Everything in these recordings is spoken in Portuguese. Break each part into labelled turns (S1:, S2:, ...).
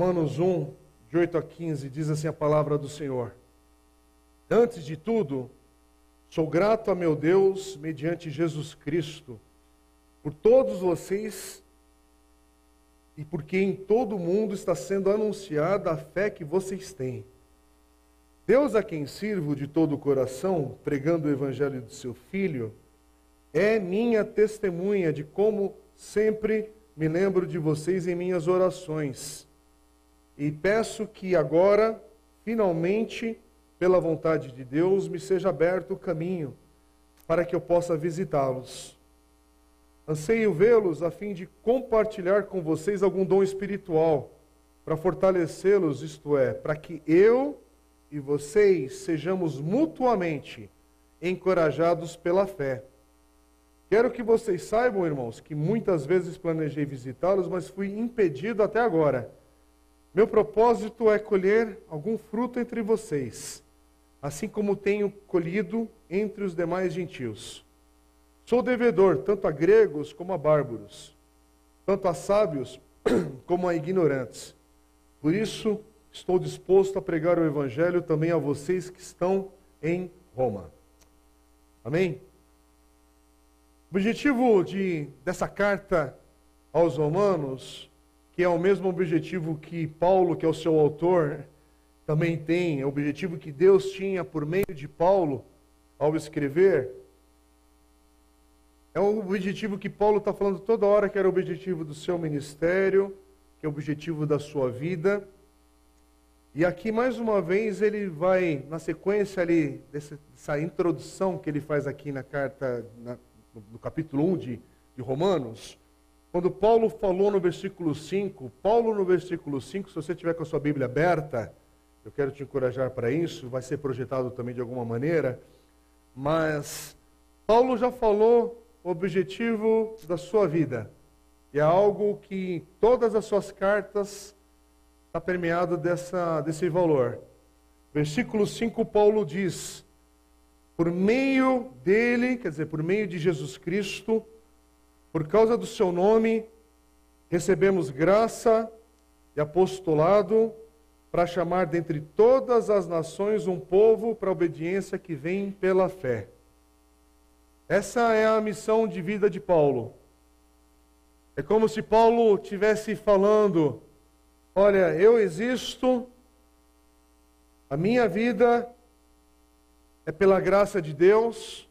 S1: Romanos 1, de 8 a 15, diz assim a palavra do Senhor. Antes de tudo, sou grato a meu Deus, mediante Jesus Cristo, por todos vocês e porque em todo o mundo está sendo anunciada a fé que vocês têm. Deus a quem sirvo de todo o coração, pregando o evangelho de seu Filho, é minha testemunha de como sempre me lembro de vocês em minhas orações. E peço que agora, finalmente, pela vontade de Deus, me seja aberto o caminho para que eu possa visitá-los. Anseio vê-los a fim de compartilhar com vocês algum dom espiritual, para fortalecê-los, isto é, para que eu e vocês sejamos mutuamente encorajados pela fé. Quero que vocês saibam, irmãos, que muitas vezes planejei visitá-los, mas fui impedido até agora. Meu propósito é colher algum fruto entre vocês, assim como tenho colhido entre os demais gentios. Sou devedor tanto a gregos como a bárbaros, tanto a sábios como a ignorantes. Por isso, estou disposto a pregar o evangelho também a vocês que estão em Roma. Amém? O objetivo de, dessa carta aos Romanos, que é o mesmo objetivo que Paulo, que é o seu autor, também tem, é o objetivo que Deus tinha por meio de Paulo ao escrever, é o objetivo que Paulo está falando toda hora, que era o objetivo do seu ministério, que é o objetivo da sua vida. E aqui, mais uma vez, ele vai, na sequência ali, dessa, dessa introdução que ele faz aqui na carta, na, no, no, capítulo 1 de, de Romanos, quando Paulo falou no versículo 5, Paulo no versículo 5, se você tiver com a sua Bíblia aberta, eu quero te encorajar para isso, vai ser projetado também de alguma maneira, mas Paulo já falou o objetivo da sua vida. E é algo que todas as suas cartas está permeado dessa, desse valor. Versículo 5, Paulo diz: Por meio dele, quer dizer, por meio de Jesus Cristo, por causa do seu nome, recebemos graça e apostolado para chamar dentre todas as nações um povo para a obediência que vem pela fé. Essa é a missão de vida de Paulo. É como se Paulo estivesse falando: Olha, eu existo, a minha vida é pela graça de Deus,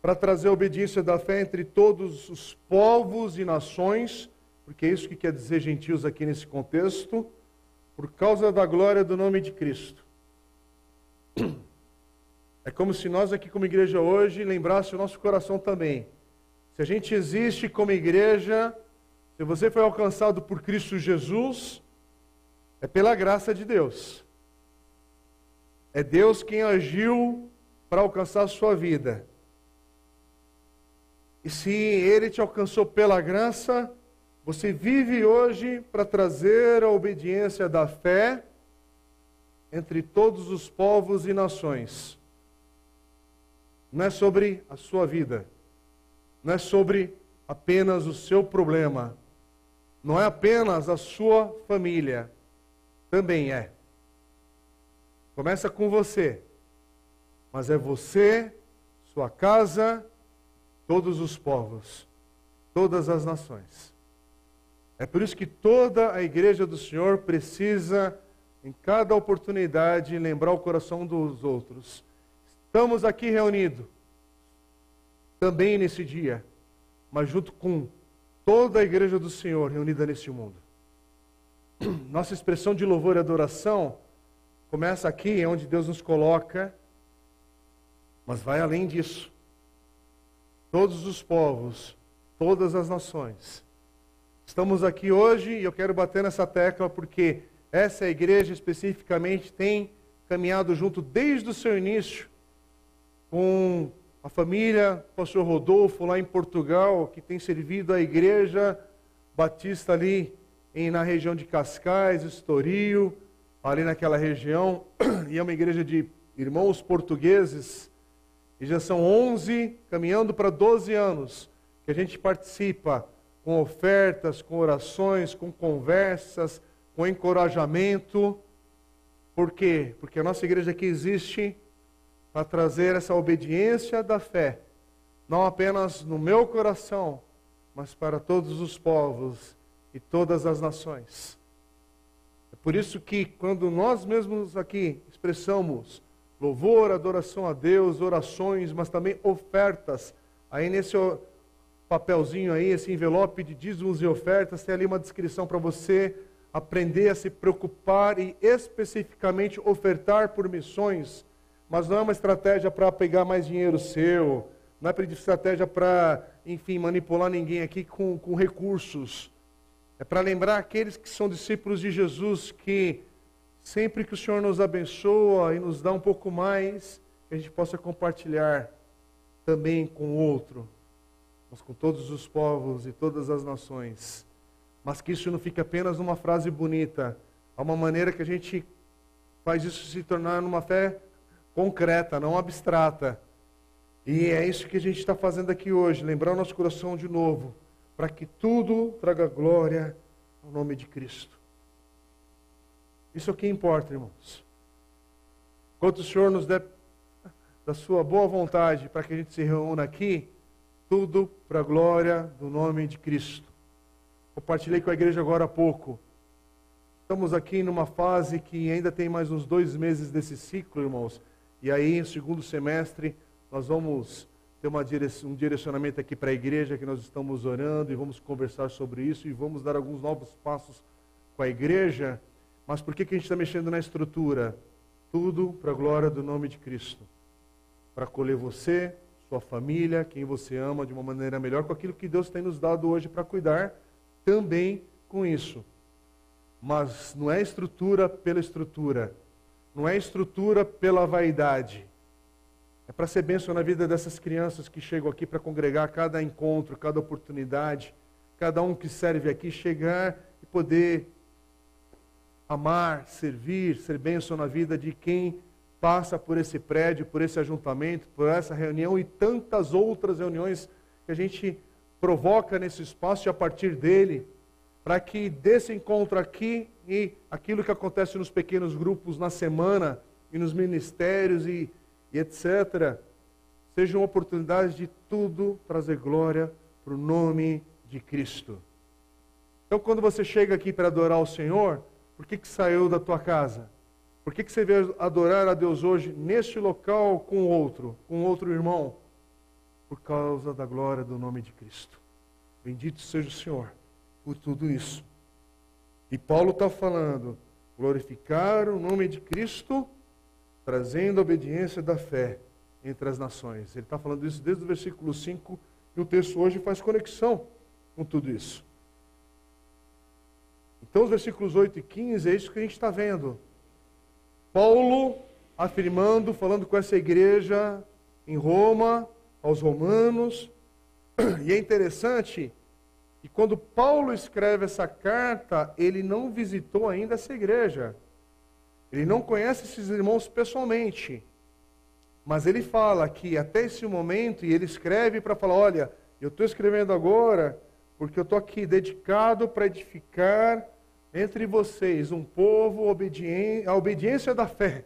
S1: para trazer a obediência da fé entre todos os povos e nações, porque é isso que quer dizer gentios aqui nesse contexto, por causa da glória do nome de Cristo. É como se nós aqui como igreja hoje lembrasse o nosso coração também. Se a gente existe como igreja, se você foi alcançado por Cristo Jesus, é pela graça de Deus. É Deus quem agiu para alcançar a sua vida. E se Ele te alcançou pela graça, você vive hoje para trazer a obediência da fé entre todos os povos e nações não é sobre a sua vida, não é sobre apenas o seu problema, não é apenas a sua família, também é. Começa com você, mas é você, sua casa, todos os povos, todas as nações. É por isso que toda a igreja do Senhor precisa, em cada oportunidade, lembrar o coração dos outros Estamos aqui reunidos também nesse dia, mas junto com toda a igreja do Senhor reunida neste mundo. Nossa expressão de louvor e adoração começa aqui, é onde Deus nos coloca, mas vai além disso. Todos os povos, todas as nações. Estamos aqui hoje e eu quero bater nessa tecla porque essa igreja especificamente tem caminhado junto desde o seu início com a família pastor Rodolfo lá em Portugal, que tem servido a igreja batista ali em, na região de Cascais, Estoril, ali naquela região, e é uma igreja de irmãos portugueses, e já são 11, caminhando para 12 anos, que a gente participa com ofertas, com orações, com conversas, com encorajamento. Por quê? Porque a nossa igreja aqui existe para trazer essa obediência da fé, não apenas no meu coração, mas para todos os povos e todas as nações. É por isso que quando nós mesmos aqui expressamos louvor, adoração a Deus, orações, mas também ofertas, aí nesse papelzinho aí, esse envelope de dízimos e ofertas, tem ali uma descrição para você aprender a se preocupar e especificamente ofertar por missões, mas não é uma estratégia para pegar mais dinheiro seu, não é uma estratégia para, enfim, manipular ninguém aqui com, com recursos. É para lembrar aqueles que são discípulos de Jesus que sempre que o Senhor nos abençoa e nos dá um pouco mais, que a gente possa compartilhar também com o outro, mas com todos os povos e todas as nações. Mas que isso não fique apenas numa frase bonita, há uma maneira que a gente faz isso se tornar numa fé concreta, não abstrata. E é isso que a gente está fazendo aqui hoje, lembrar o nosso coração de novo, para que tudo traga glória ao nome de Cristo. Isso é o que importa, irmãos. Quanto o Senhor nos der da sua boa vontade para que a gente se reúna aqui, tudo para a glória do nome de Cristo. Compartilhei com a igreja agora há pouco. Estamos aqui numa fase que ainda tem mais uns dois meses desse ciclo, irmãos. E aí, no segundo semestre, nós vamos ter um direcionamento aqui para a igreja que nós estamos orando e vamos conversar sobre isso e vamos dar alguns novos passos com a igreja. Mas por que, que a gente está mexendo na estrutura? Tudo para a glória do nome de Cristo. Para acolher você, sua família, quem você ama de uma maneira melhor, com aquilo que Deus tem nos dado hoje para cuidar também com isso. Mas não é estrutura pela estrutura. Não é estrutura pela vaidade. É para ser bênção na vida dessas crianças que chegam aqui para congregar cada encontro, cada oportunidade, cada um que serve aqui chegar e poder amar, servir, ser bênção na vida de quem passa por esse prédio, por esse ajuntamento, por essa reunião e tantas outras reuniões que a gente provoca nesse espaço e a partir dele, para que desse encontro aqui e aquilo que acontece nos pequenos grupos na semana e nos ministérios e, e etc., sejam oportunidades de tudo trazer glória para o nome de Cristo. Então, quando você chega aqui para adorar o Senhor, por que, que saiu da tua casa? Por que, que você veio adorar a Deus hoje neste local com outro, com outro irmão? por causa da glória do nome de Cristo. Bendito seja o Senhor por tudo isso. E Paulo está falando, glorificar o nome de Cristo, trazendo a obediência da fé entre as nações. Ele está falando isso desde o versículo 5, e o texto hoje faz conexão com tudo isso. Então, os versículos 8 e 15 é isso que a gente está vendo. Paulo afirmando, falando com essa igreja em Roma, aos Romanos. E é interessante que quando Paulo escreve essa carta, ele não visitou ainda essa igreja. Ele não conhece esses irmãos pessoalmente. Mas ele fala que até esse momento, e ele escreve para falar: olha, eu estou escrevendo agora porque eu estou aqui dedicado para edificar entre vocês um povo obediente, a obediência da fé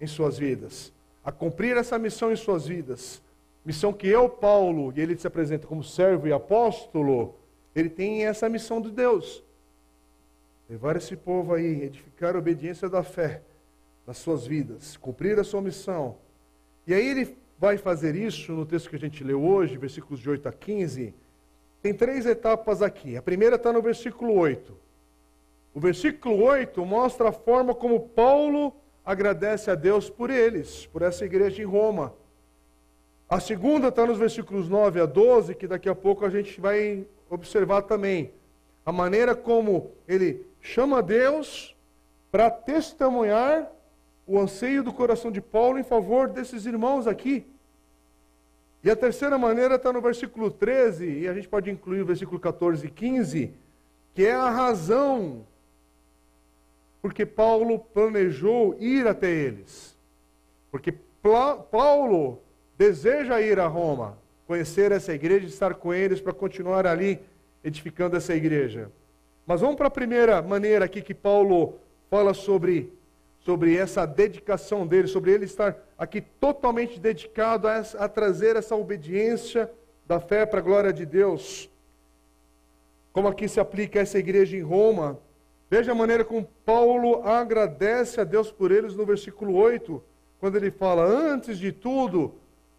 S1: em suas vidas, a cumprir essa missão em suas vidas. Missão que eu, Paulo, e ele se apresenta como servo e apóstolo, ele tem essa missão de Deus. Levar esse povo aí, edificar a obediência da fé nas suas vidas, cumprir a sua missão. E aí ele vai fazer isso no texto que a gente leu hoje, versículos de 8 a 15. Tem três etapas aqui. A primeira está no versículo 8. O versículo 8 mostra a forma como Paulo agradece a Deus por eles, por essa igreja em Roma. A segunda está nos versículos 9 a 12, que daqui a pouco a gente vai observar também. A maneira como ele chama Deus para testemunhar o anseio do coração de Paulo em favor desses irmãos aqui. E a terceira maneira está no versículo 13, e a gente pode incluir o versículo 14 e 15, que é a razão porque Paulo planejou ir até eles. Porque Paulo deseja ir a Roma, conhecer essa igreja estar com eles para continuar ali edificando essa igreja. Mas vamos para a primeira maneira aqui que Paulo fala sobre, sobre essa dedicação dele, sobre ele estar aqui totalmente dedicado a, a trazer essa obediência da fé para a glória de Deus. Como aqui se aplica a essa igreja em Roma. Veja a maneira como Paulo agradece a Deus por eles no versículo 8, quando ele fala: Antes de tudo,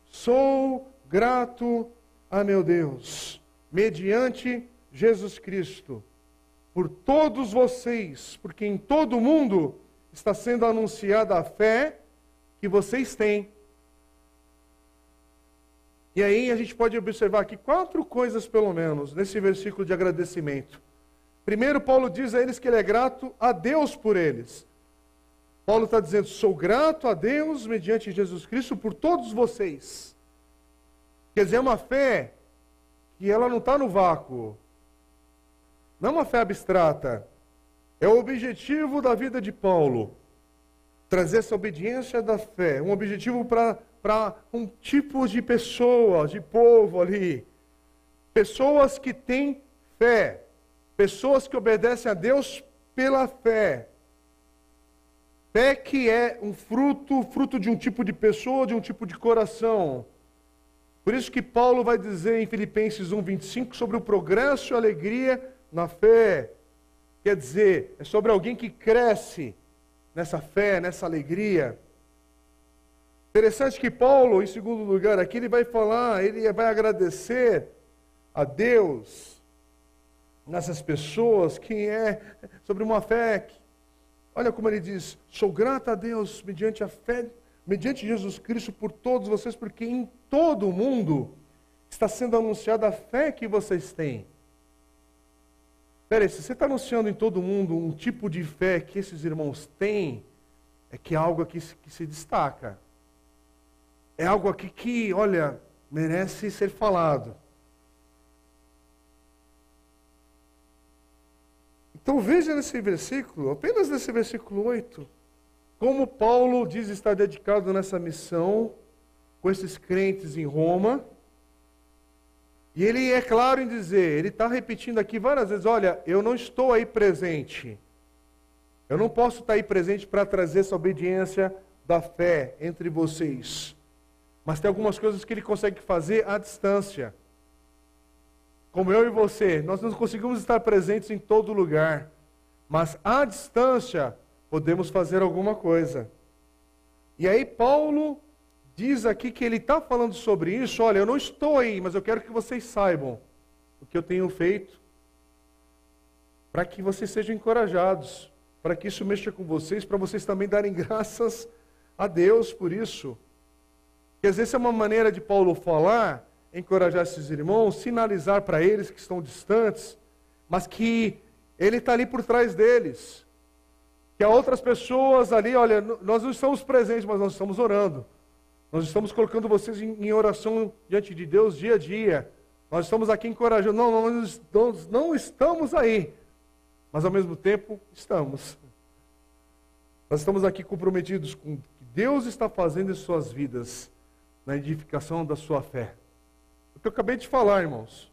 S1: sou grato a meu Deus, mediante Jesus Cristo, por todos vocês, porque em todo o mundo está sendo anunciada a fé que vocês têm. E aí a gente pode observar aqui quatro coisas, pelo menos, nesse versículo de agradecimento. Primeiro, Paulo diz a eles que ele é grato a Deus por eles. Paulo está dizendo: sou grato a Deus mediante Jesus Cristo por todos vocês. Quer dizer, é uma fé que ela não está no vácuo. Não é uma fé abstrata. É o objetivo da vida de Paulo. Trazer essa obediência da fé. Um objetivo para um tipo de pessoa, de povo ali. Pessoas que têm fé. Pessoas que obedecem a Deus pela fé. Fé que é um fruto, fruto de um tipo de pessoa, de um tipo de coração. Por isso que Paulo vai dizer em Filipenses 1:25 sobre o progresso e alegria na fé. Quer dizer, é sobre alguém que cresce nessa fé, nessa alegria. Interessante que Paulo, em segundo lugar, aqui ele vai falar, ele vai agradecer a Deus nessas pessoas que é sobre uma fé. Que, olha como ele diz: sou grato a Deus mediante a fé mediante Jesus Cristo por todos vocês, porque em todo o mundo está sendo anunciada a fé que vocês têm. Peraí, se você está anunciando em todo mundo um tipo de fé que esses irmãos têm, é que é algo aqui que se destaca. É algo aqui que, olha, merece ser falado. Então veja nesse versículo, apenas nesse versículo 8, como Paulo diz estar dedicado nessa missão com esses crentes em Roma. E ele é claro em dizer, ele está repetindo aqui várias vezes: olha, eu não estou aí presente. Eu não posso estar aí presente para trazer essa obediência da fé entre vocês. Mas tem algumas coisas que ele consegue fazer à distância. Como eu e você, nós não conseguimos estar presentes em todo lugar. Mas à distância, podemos fazer alguma coisa. E aí Paulo diz aqui que ele está falando sobre isso. Olha, eu não estou aí, mas eu quero que vocês saibam o que eu tenho feito para que vocês sejam encorajados, para que isso mexa com vocês, para vocês também darem graças a Deus por isso. Quer dizer, essa é uma maneira de Paulo falar, encorajar esses irmãos, sinalizar para eles que estão distantes, mas que ele está ali por trás deles que há outras pessoas ali, olha, nós não estamos presentes, mas nós estamos orando. Nós estamos colocando vocês em, oração diante de Deus dia a dia. Nós estamos aqui encorajando. Não, nós não estamos aí, mas ao mesmo tempo estamos. Nós estamos aqui comprometidos com o que Deus está fazendo em suas vidas, na edificação da sua fé. O que eu acabei de falar, irmãos.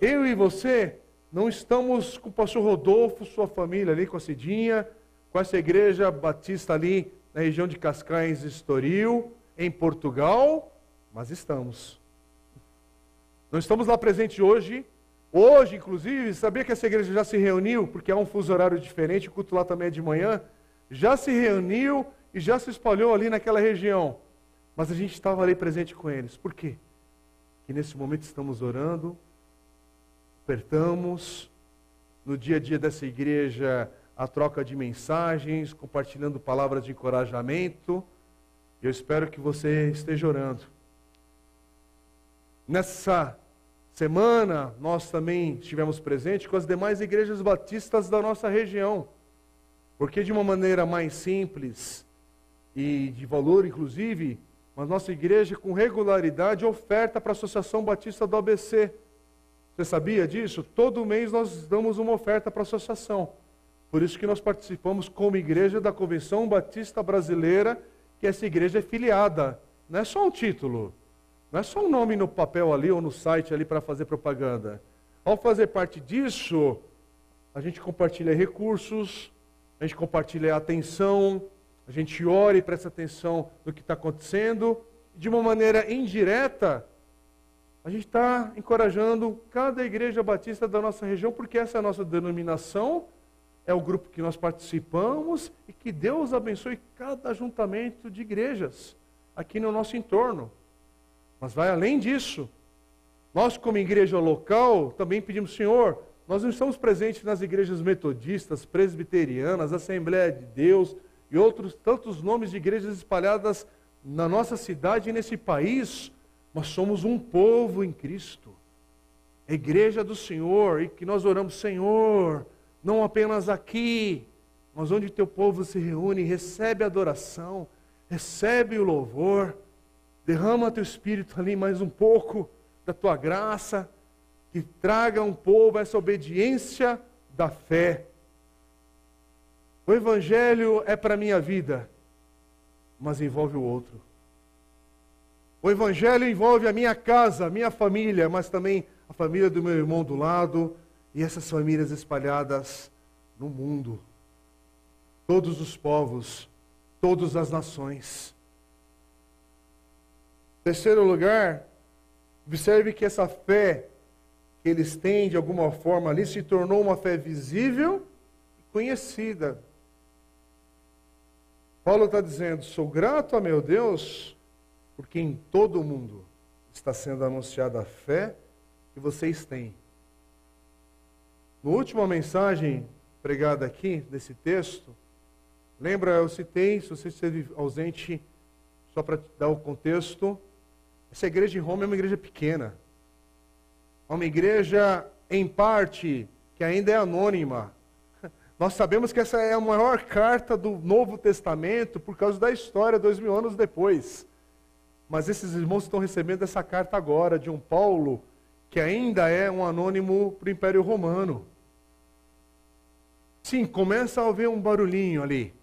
S1: Eu e você não estamos com o pastor Rodolfo, sua família ali, com a Cidinha, com essa igreja batista ali na região de Cascais Estoril, em Portugal, mas estamos. Não estamos lá presentes hoje. Hoje, inclusive, sabia que essa igreja já se reuniu, porque há um fuso horário diferente, o culto lá também é de manhã. Já se reuniu e já se espalhou ali naquela região. Mas a gente estava ali presente com eles. Por quê? Que nesse momento estamos orando, apertamos, no dia a dia dessa igreja a troca de mensagens, compartilhando palavras de encorajamento. Eu espero que você esteja orando. Nessa semana, nós também estivemos presentes com as demais igrejas batistas da nossa região. Porque, de uma maneira mais simples e de valor, inclusive, a nossa igreja, com regularidade, oferta para a Associação Batista do ABC. Você sabia disso? Todo mês nós damos uma oferta para a associação. Por isso que nós participamos como igreja da Convenção Batista Brasileira, que essa igreja é filiada. Não é só um título, não é só um nome no papel ali ou no site ali para fazer propaganda. Ao fazer parte disso, a gente compartilha recursos, a gente compartilha atenção, a gente ora e presta atenção no que está acontecendo. De uma maneira indireta, a gente está encorajando cada igreja batista da nossa região, porque essa é a nossa denominação, é o grupo que nós participamos e que Deus abençoe cada ajuntamento de igrejas aqui no nosso entorno. Mas vai além disso. Nós, como igreja local, também pedimos, Senhor, nós não estamos presentes nas igrejas metodistas, presbiterianas, Assembleia de Deus e outros tantos nomes de igrejas espalhadas na nossa cidade e nesse país, mas somos um povo em Cristo. A igreja do Senhor, e que nós oramos, Senhor, não apenas aqui, mas onde teu povo se reúne, recebe a adoração, recebe o louvor, derrama teu espírito ali mais um pouco da tua graça, que traga um povo essa obediência da fé. O Evangelho é para a minha vida, mas envolve o outro. O Evangelho envolve a minha casa, a minha família, mas também a família do meu irmão do lado e essas famílias espalhadas no mundo. Todos os povos, todas as nações. Terceiro lugar, observe que essa fé que eles têm de alguma forma ali se tornou uma fé visível e conhecida. Paulo está dizendo: sou grato a meu Deus, porque em todo o mundo está sendo anunciada a fé que vocês têm. Na última mensagem pregada aqui, nesse texto, lembra, eu citei, se você esteve ausente, só para dar o contexto, essa igreja de Roma é uma igreja pequena. É uma igreja, em parte, que ainda é anônima. Nós sabemos que essa é a maior carta do Novo Testamento por causa da história, dois mil anos depois. Mas esses irmãos estão recebendo essa carta agora de um Paulo que ainda é um anônimo para o Império Romano. Sim, começa a haver um barulhinho ali.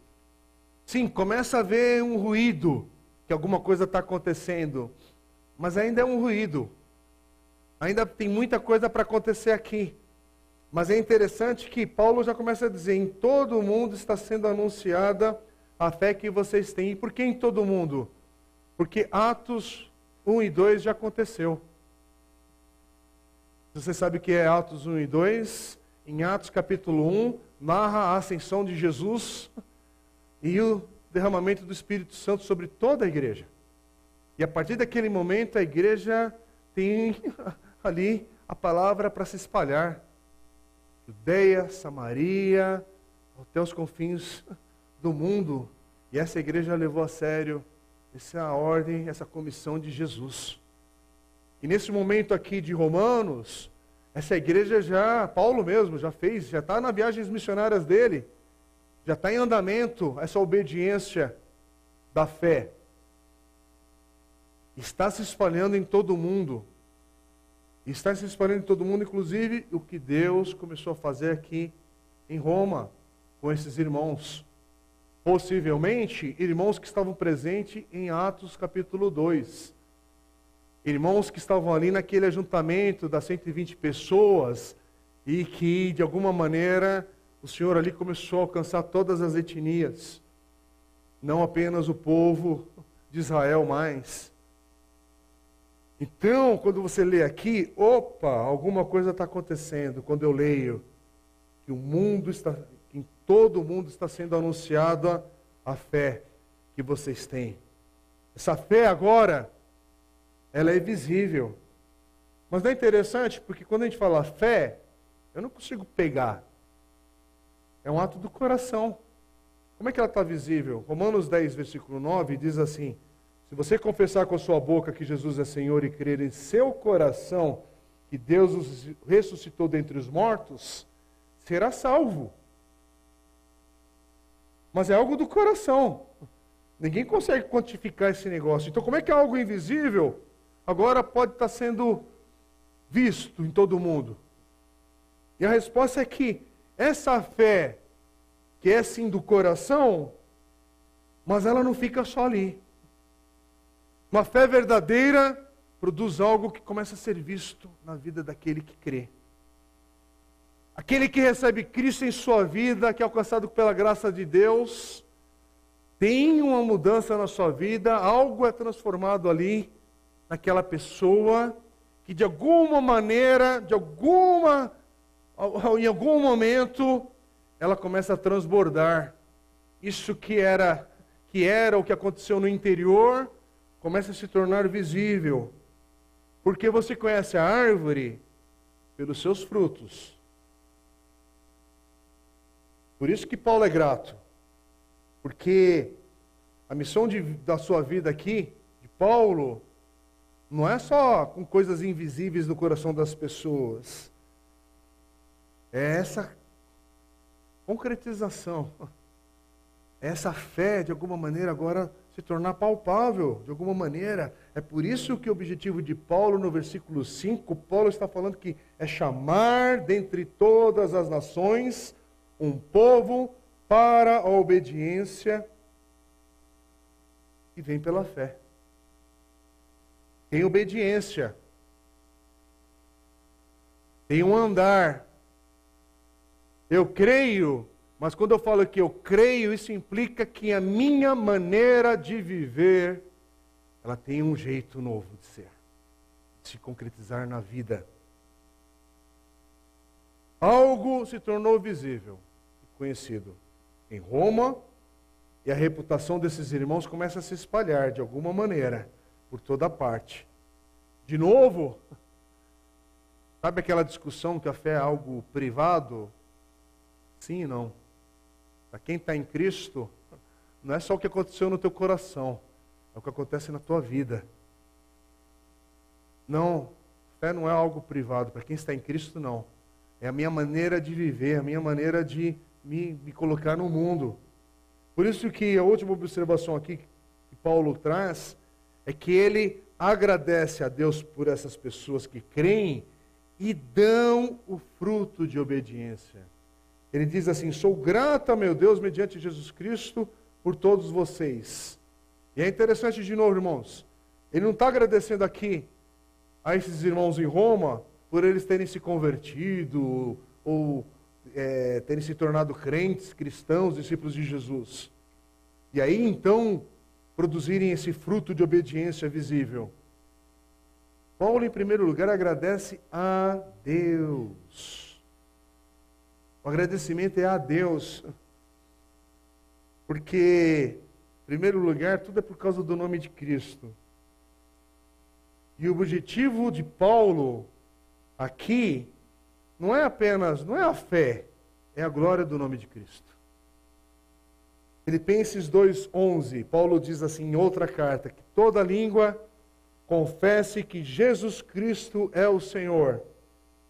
S1: Sim, começa a haver um ruído, que alguma coisa está acontecendo. Mas ainda é um ruído. Ainda tem muita coisa para acontecer aqui. Mas é interessante que Paulo já começa a dizer: em todo o mundo está sendo anunciada a fé que vocês têm. E por que em todo o mundo? Porque Atos 1 e 2 já aconteceu. Você sabe o que é Atos 1 e 2? Em Atos capítulo 1, narra a ascensão de Jesus e o derramamento do Espírito Santo sobre toda a igreja. E a partir daquele momento a igreja tem ali a palavra para se espalhar. Judeia, Samaria, até os confins do mundo. E essa igreja levou a sério essa ordem, essa comissão de Jesus. E nesse momento aqui de Romanos, essa igreja já, Paulo mesmo, já fez, já está nas viagens missionárias dele, já está em andamento essa obediência da fé. Está se espalhando em todo o mundo. Está se espalhando em todo mundo, inclusive o que Deus começou a fazer aqui em Roma, com esses irmãos. Possivelmente, irmãos que estavam presentes em Atos capítulo 2. Irmãos que estavam ali naquele ajuntamento das 120 pessoas e que, de alguma maneira, o Senhor ali começou a alcançar todas as etnias. Não apenas o povo de Israel mais. Então, quando você lê aqui, opa, alguma coisa está acontecendo. Quando eu leio que o mundo está, que em todo o mundo está sendo anunciada a fé que vocês têm. Essa fé agora, ela é visível. Mas não é interessante, porque quando a gente fala fé, eu não consigo pegar. É um ato do coração. Como é que ela está visível? Romanos 10, versículo 9 diz assim: se você confessar com a sua boca que Jesus é Senhor e crer em seu coração que Deus os ressuscitou dentre os mortos, será salvo. Mas é algo do coração. Ninguém consegue quantificar esse negócio. Então, como é que é algo invisível agora pode estar sendo visto em todo mundo? E a resposta é que essa fé, que é sim do coração, mas ela não fica só ali. Uma fé verdadeira produz algo que começa a ser visto na vida daquele que crê. Aquele que recebe Cristo em sua vida, que é alcançado pela graça de Deus, tem uma mudança na sua vida, algo é transformado ali naquela pessoa que de alguma maneira, de alguma em algum momento ela começa a transbordar. Isso que era que era o que aconteceu no interior começa a se tornar visível. Porque você conhece a árvore pelos seus frutos. Por isso que Paulo é grato. Porque a missão de, da sua vida aqui, de Paulo, não é só com coisas invisíveis no coração das pessoas. É essa concretização. É essa fé, de alguma maneira, agora se tornar palpável, de alguma maneira. É por isso que o objetivo de Paulo, no versículo 5, Paulo está falando que é chamar dentre todas as nações um povo para a obediência que vem pela fé. Tem obediência. Tem um andar. Eu creio, mas quando eu falo que eu creio, isso implica que a minha maneira de viver, ela tem um jeito novo de ser, de se concretizar na vida. Algo se tornou visível conhecido em Roma, e a reputação desses irmãos começa a se espalhar de alguma maneira por toda parte. De novo, sabe aquela discussão que a fé é algo privado? Sim e não. Para quem está em Cristo, não é só o que aconteceu no teu coração, é o que acontece na tua vida. Não, fé não é algo privado. Para quem está em Cristo, não. É a minha maneira de viver, a minha maneira de me, me colocar no mundo. Por isso que a última observação aqui que Paulo traz é que ele agradece a Deus por essas pessoas que creem e dão o fruto de obediência. Ele diz assim: Sou grato a meu Deus mediante Jesus Cristo por todos vocês. E é interessante de novo, irmãos. Ele não está agradecendo aqui a esses irmãos em Roma por eles terem se convertido ou é, terem se tornado crentes, cristãos, discípulos de Jesus. E aí então produzirem esse fruto de obediência visível. Paulo, em primeiro lugar, agradece a Deus. O agradecimento é a Deus. Porque, em primeiro lugar, tudo é por causa do nome de Cristo. E o objetivo de Paulo aqui não é apenas, não é a fé, é a glória do nome de Cristo. Filipenses 2:11, Paulo diz assim em outra carta que toda língua confesse que Jesus Cristo é o Senhor,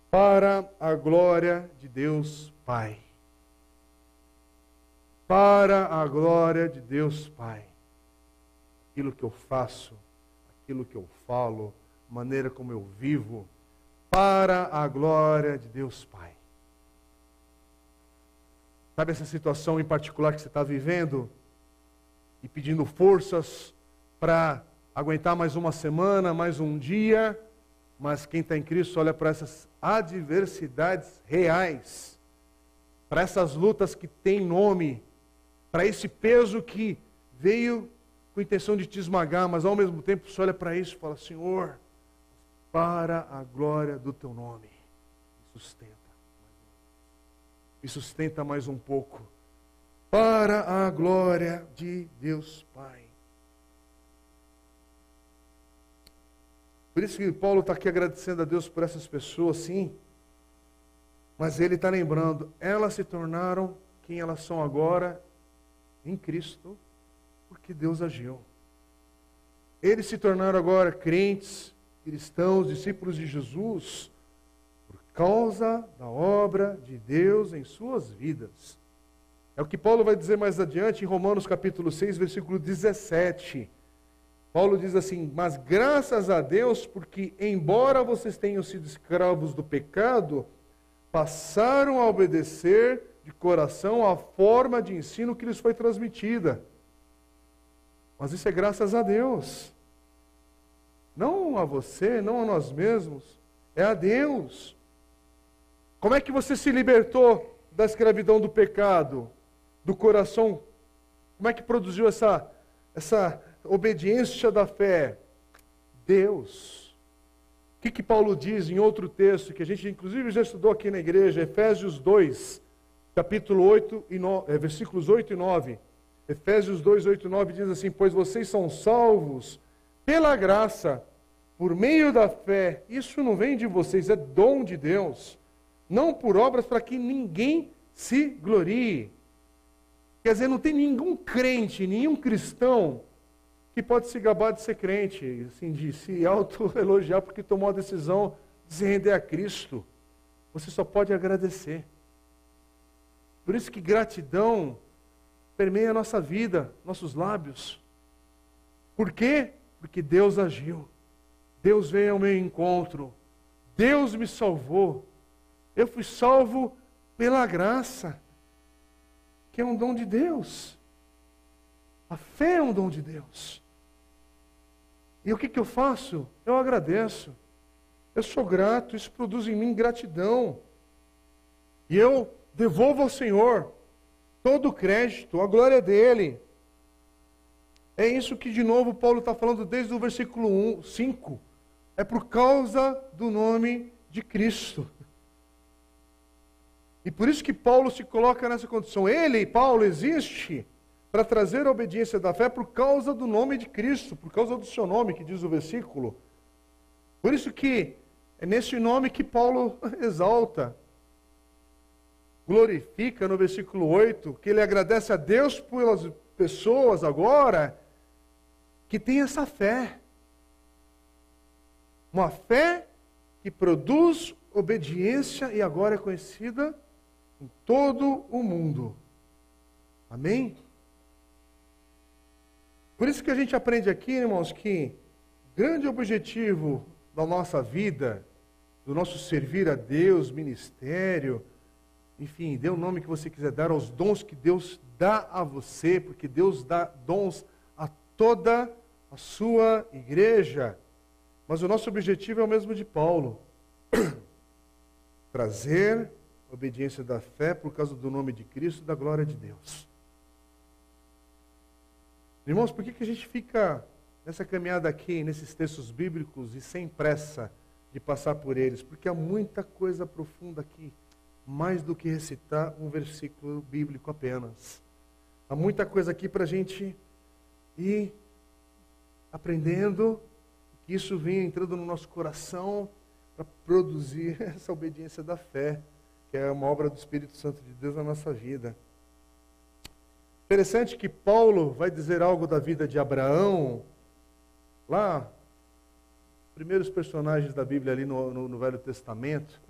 S1: para a glória de Deus Pai. Para a glória de Deus Pai. Aquilo que eu faço, aquilo que eu falo, maneira como eu vivo, para a glória de Deus Pai. Sabe essa situação em particular que você está vivendo? E pedindo forças para aguentar mais uma semana, mais um dia. Mas quem está em Cristo olha para essas adversidades reais, para essas lutas que têm nome, para esse peso que veio com a intenção de te esmagar, mas ao mesmo tempo você olha para isso e fala: Senhor, para a glória do teu nome. Me sustenta. Me sustenta mais um pouco. Para a glória de Deus Pai. Por isso que Paulo está aqui agradecendo a Deus por essas pessoas, sim. Mas ele está lembrando, elas se tornaram quem elas são agora em Cristo, porque Deus agiu. Eles se tornaram agora crentes, cristãos, discípulos de Jesus, por causa da obra de Deus em suas vidas. É o que Paulo vai dizer mais adiante em Romanos capítulo 6, versículo 17. Paulo diz assim: Mas graças a Deus, porque embora vocês tenham sido escravos do pecado, passaram a obedecer de coração a forma de ensino que lhes foi transmitida. Mas isso é graças a Deus. Não a você, não a nós mesmos, é a Deus. Como é que você se libertou da escravidão do pecado, do coração? Como é que produziu essa, essa obediência da fé? Deus. O que, que Paulo diz em outro texto, que a gente inclusive já estudou aqui na igreja, Efésios 2, capítulo 8 e 9, é, versículos 8 e 9. Efésios 2, 8 e 9 diz assim: Pois vocês são salvos pela graça, por meio da fé. Isso não vem de vocês, é dom de Deus. Não por obras para que ninguém se glorie. Quer dizer, não tem nenhum crente, nenhum cristão que pode se gabar de ser crente, assim, de se auto-elogiar porque tomou a decisão de se render a Cristo. Você só pode agradecer. Por isso que gratidão permeia a nossa vida, nossos lábios. Por quê? Porque Deus agiu. Deus veio ao meu encontro. Deus me salvou. Eu fui salvo pela graça, que é um dom de Deus. A fé é um dom de Deus. E o que, que eu faço? Eu agradeço. Eu sou grato, isso produz em mim gratidão. E eu devolvo ao Senhor todo o crédito, a glória dele. É isso que, de novo, Paulo está falando desde o versículo 1, 5. É por causa do nome de Cristo. E por isso que Paulo se coloca nessa condição. Ele, Paulo, existe para trazer a obediência da fé por causa do nome de Cristo, por causa do seu nome, que diz o versículo. Por isso que é nesse nome que Paulo exalta glorifica no versículo 8, que ele agradece a Deus pelas pessoas agora que têm essa fé. Uma fé que produz obediência e agora é conhecida em todo o mundo. Amém? Por isso que a gente aprende aqui, irmãos, que grande objetivo da nossa vida, do nosso servir a Deus, ministério, enfim, dê o nome que você quiser dar aos dons que Deus dá a você, porque Deus dá dons a toda a sua igreja. Mas o nosso objetivo é o mesmo de Paulo: trazer obediência da fé por causa do nome de Cristo e da glória de Deus. Irmãos, por que, que a gente fica nessa caminhada aqui, nesses textos bíblicos, e sem pressa de passar por eles? Porque há muita coisa profunda aqui mais do que recitar um versículo bíblico apenas. Há muita coisa aqui para a gente ir aprendendo, que isso venha entrando no nosso coração para produzir essa obediência da fé, que é uma obra do Espírito Santo de Deus na nossa vida. Interessante que Paulo vai dizer algo da vida de Abraão, lá, primeiros personagens da Bíblia ali no, no, no Velho Testamento.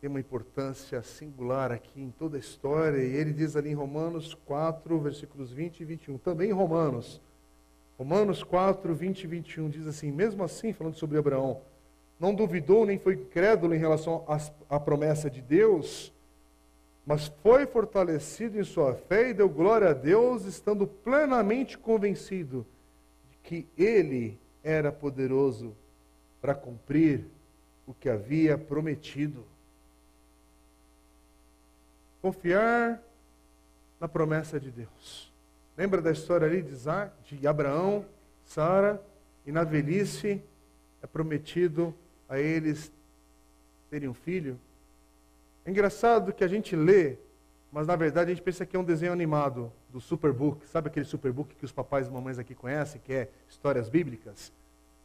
S1: Tem uma importância singular aqui em toda a história, e ele diz ali em Romanos 4, versículos 20 e 21, também em Romanos, Romanos 4, 20 e 21 diz assim: mesmo assim, falando sobre Abraão, não duvidou nem foi incrédulo em relação à promessa de Deus, mas foi fortalecido em sua fé e deu glória a Deus, estando plenamente convencido de que ele era poderoso para cumprir o que havia prometido. Confiar na promessa de Deus. Lembra da história ali de, Isaac, de Abraão, Sara, e na velhice é prometido a eles terem um filho? É engraçado que a gente lê, mas na verdade a gente pensa que é um desenho animado do Superbook. Sabe aquele Superbook que os papais e mamães aqui conhecem, que é histórias bíblicas?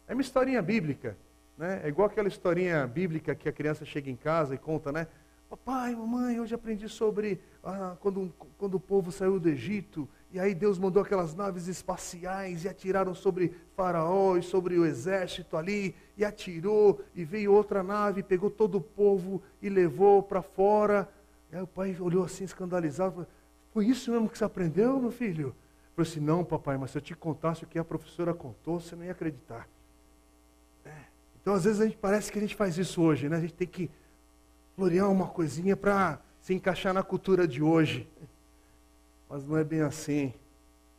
S1: É uma historinha bíblica. Né? É igual aquela historinha bíblica que a criança chega em casa e conta, né? Papai, mamãe, hoje aprendi sobre ah, quando, quando o povo saiu do Egito, e aí Deus mandou aquelas naves espaciais e atiraram sobre Faraó e sobre o exército ali, e atirou, e veio outra nave, pegou todo o povo e levou para fora. E aí o pai olhou assim, escandalizado, falou, foi isso mesmo que você aprendeu, meu filho? Falou assim, não, papai, mas se eu te contasse o que a professora contou, você não ia acreditar. É. Então, às vezes, a gente parece que a gente faz isso hoje, né? A gente tem que florear uma coisinha para se encaixar na cultura de hoje. Mas não é bem assim.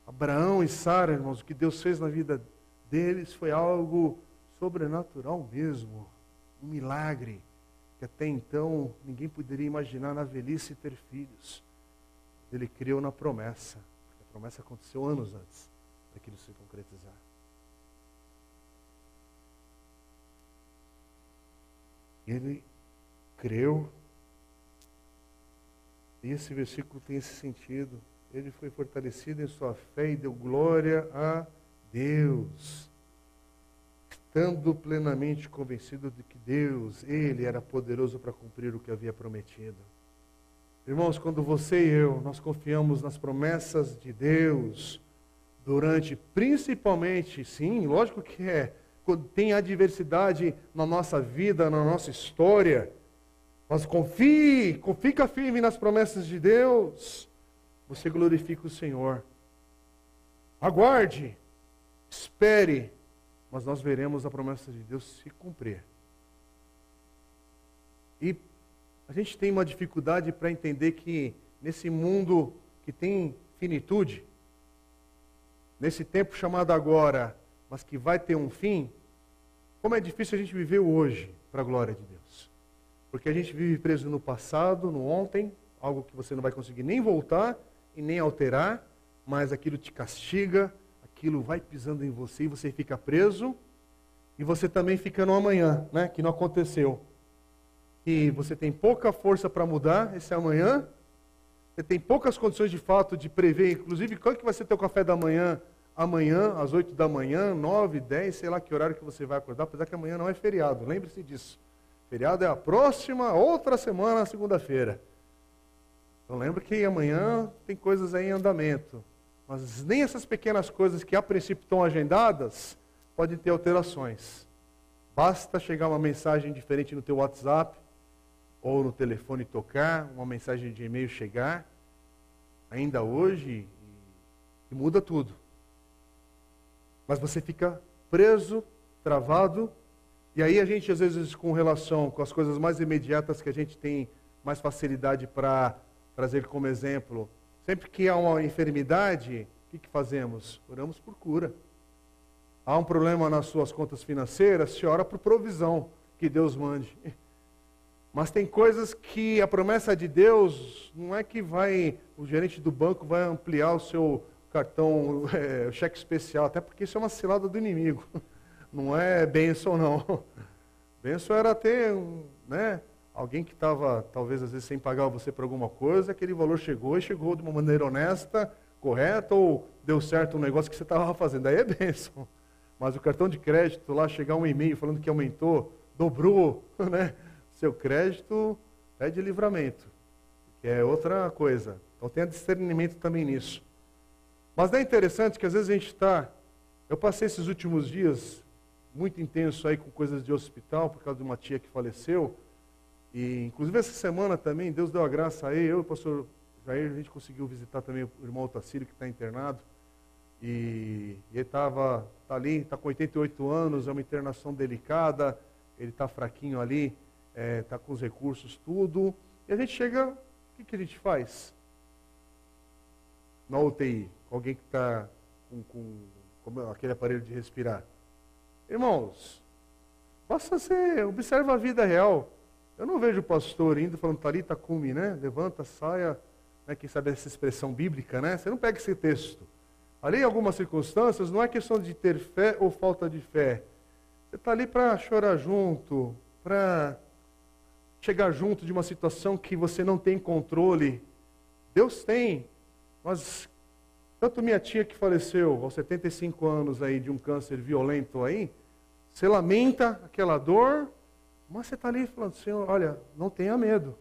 S1: Abraão e Sara, irmãos, o que Deus fez na vida deles foi algo sobrenatural mesmo. um milagre que até então ninguém poderia imaginar na velhice ter filhos. Ele creu na promessa. A promessa aconteceu anos antes daquilo se concretizar. Ele creu. E esse versículo tem esse sentido. Ele foi fortalecido em sua fé e deu glória a Deus. Estando plenamente convencido de que Deus, Ele era poderoso para cumprir o que havia prometido. Irmãos, quando você e eu, nós confiamos nas promessas de Deus, durante, principalmente, sim, lógico que é, quando tem adversidade na nossa vida, na nossa história, mas confie, fica firme nas promessas de Deus, você glorifica o Senhor. Aguarde, espere, mas nós veremos a promessa de Deus se cumprir. E a gente tem uma dificuldade para entender que nesse mundo que tem finitude, nesse tempo chamado agora, mas que vai ter um fim, como é difícil a gente viver hoje para a glória de Deus. Porque a gente vive preso no passado, no ontem, algo que você não vai conseguir nem voltar e nem alterar, mas aquilo te castiga, aquilo vai pisando em você e você fica preso, e você também fica no amanhã, né, que não aconteceu. E você tem pouca força para mudar esse amanhã, você tem poucas condições de fato de prever, inclusive, qual que vai ser teu café da manhã amanhã, às 8 da manhã, 9, 10, sei lá que horário que você vai acordar, apesar que amanhã não é feriado, lembre-se disso. Feriado é a próxima, outra semana, segunda-feira. Então lembre que amanhã tem coisas em andamento. Mas nem essas pequenas coisas que a princípio estão agendadas podem ter alterações. Basta chegar uma mensagem diferente no teu WhatsApp ou no telefone tocar, uma mensagem de e-mail chegar, ainda hoje, e muda tudo. Mas você fica preso, travado, e aí a gente, às vezes, com relação com as coisas mais imediatas que a gente tem mais facilidade para trazer como exemplo, sempre que há uma enfermidade, o que, que fazemos? Oramos por cura. Há um problema nas suas contas financeiras, se ora por provisão, que Deus mande. Mas tem coisas que a promessa de Deus não é que vai, o gerente do banco vai ampliar o seu cartão, é, cheque especial, até porque isso é uma cilada do inimigo. Não é benção, não. Benção era ter né, alguém que estava, talvez, às vezes, sem pagar você por alguma coisa, aquele valor chegou e chegou de uma maneira honesta, correta, ou deu certo um negócio que você estava fazendo. Aí é benção. Mas o cartão de crédito, lá chegar um e-mail falando que aumentou, dobrou, né? Seu crédito é de livramento. Que é outra coisa. Então tenha discernimento também nisso. Mas é interessante que às vezes a gente está. Eu passei esses últimos dias muito intenso aí com coisas de hospital por causa de uma tia que faleceu. E inclusive essa semana também, Deus deu a graça aí, eu e o pastor Jair, a gente conseguiu visitar também o irmão Otacílio que está internado. E, e ele estava tá ali, está com 88 anos, é uma internação delicada, ele está fraquinho ali, está é, tá com os recursos, tudo. E a gente chega, o que, que a gente faz? Na UTI alguém que está com, com, com, aquele aparelho de respirar. Irmãos, basta ser, observa a vida real. Eu não vejo o pastor indo falando, Talita cume, né? Levanta, saia, né? quem sabe essa expressão bíblica, né? Você não pega esse texto. Ali, em algumas circunstâncias, não é questão de ter fé ou falta de fé. Você está ali para chorar junto, para chegar junto de uma situação que você não tem controle. Deus tem, mas tanto minha tia que faleceu aos 75 anos aí de um câncer violento aí, você lamenta aquela dor, mas você está ali falando, Senhor, olha, não tenha medo.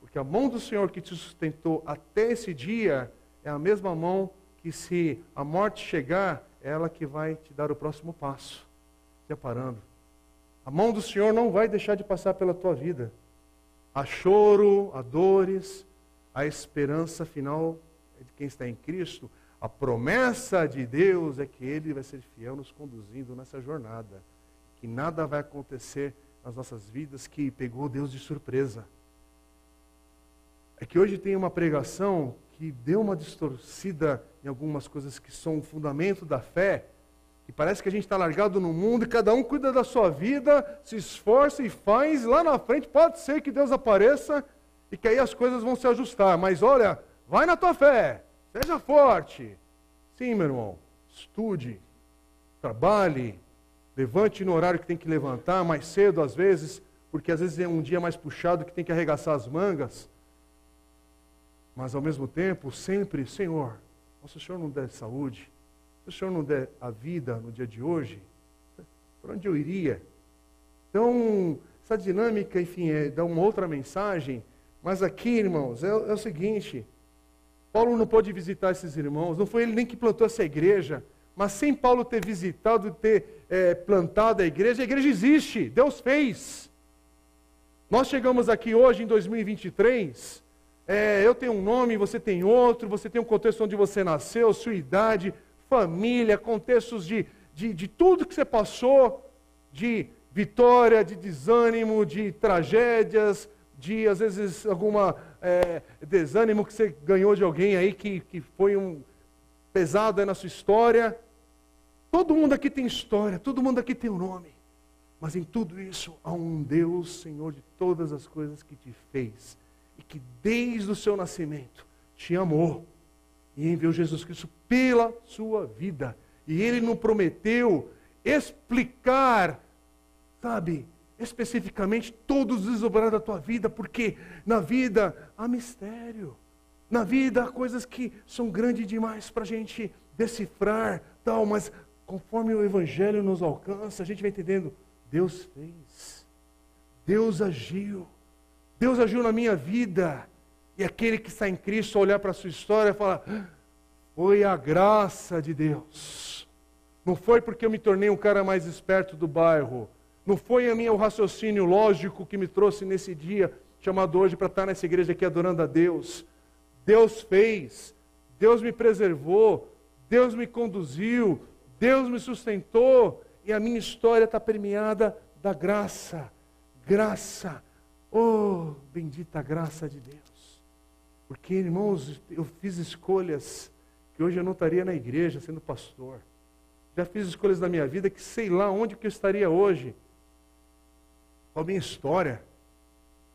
S1: Porque a mão do Senhor que te sustentou até esse dia é a mesma mão que se a morte chegar, é ela que vai te dar o próximo passo. Te parando. A mão do Senhor não vai deixar de passar pela tua vida. Há choro, há dores, a esperança final é de quem está em Cristo a promessa de Deus é que Ele vai ser fiel nos conduzindo nessa jornada. Que nada vai acontecer nas nossas vidas que pegou Deus de surpresa. É que hoje tem uma pregação que deu uma distorcida em algumas coisas que são o fundamento da fé, que parece que a gente está largado no mundo e cada um cuida da sua vida, se esforça e faz, lá na frente pode ser que Deus apareça e que aí as coisas vão se ajustar. Mas olha, vai na tua fé, seja forte. Sim, meu irmão, estude, trabalhe, levante no horário que tem que levantar, mais cedo às vezes, porque às vezes é um dia mais puxado que tem que arregaçar as mangas. Mas ao mesmo tempo, sempre, Senhor, se o Senhor não der saúde, se o Senhor não der a vida no dia de hoje, para onde eu iria? Então, essa dinâmica, enfim, é, dá uma outra mensagem mas aqui, irmãos, é, é o seguinte: Paulo não pôde visitar esses irmãos, não foi ele nem que plantou essa igreja, mas sem Paulo ter visitado, ter é, plantado a igreja, a igreja existe, Deus fez. Nós chegamos aqui hoje em 2023, é, eu tenho um nome, você tem outro, você tem um contexto onde você nasceu, sua idade, família, contextos de, de, de tudo que você passou, de vitória, de desânimo, de tragédias, de, às vezes, alguma é, desânimo que você ganhou de alguém aí que, que foi um pesado na sua história. Todo mundo aqui tem história, todo mundo aqui tem um nome. Mas em tudo isso há um Deus, Senhor de todas as coisas que te fez e que desde o seu nascimento te amou e enviou Jesus Cristo pela sua vida. E ele não prometeu explicar, sabe, especificamente todos os desobrar da tua vida, porque na vida há mistério. Na vida há coisas que são grandes demais para a gente decifrar, tal, mas conforme o Evangelho nos alcança, a gente vai entendendo, Deus fez, Deus agiu, Deus agiu na minha vida. E aquele que está em Cristo olhar para a sua história e falar, foi a graça de Deus. Não foi porque eu me tornei um cara mais esperto do bairro, não foi a minha o raciocínio lógico que me trouxe nesse dia, chamado hoje para estar nessa igreja aqui adorando a Deus. Deus fez, Deus me preservou, Deus me conduziu, Deus me sustentou, e a minha história está permeada da graça. Graça. Oh, bendita graça de Deus. Porque, irmãos, eu fiz escolhas que hoje eu não estaria na igreja sendo pastor. Já fiz escolhas na minha vida que sei lá onde que eu estaria hoje com a minha história.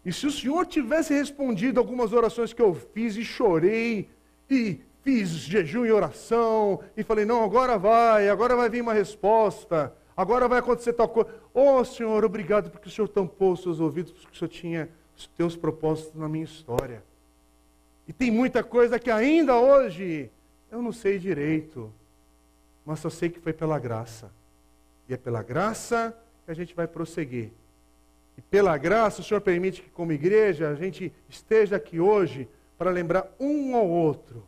S1: E se o Senhor tivesse respondido algumas orações que eu fiz e chorei, e fiz jejum e oração, e falei, não, agora vai, agora vai vir uma resposta, agora vai acontecer tal coisa. Oh Senhor, obrigado porque o Senhor tampou os seus ouvidos, porque o Senhor tinha os teus propósitos na minha história. E tem muita coisa que ainda hoje eu não sei direito, mas só sei que foi pela graça. E é pela graça que a gente vai prosseguir. E pela graça, o Senhor permite que, como igreja, a gente esteja aqui hoje para lembrar um ao outro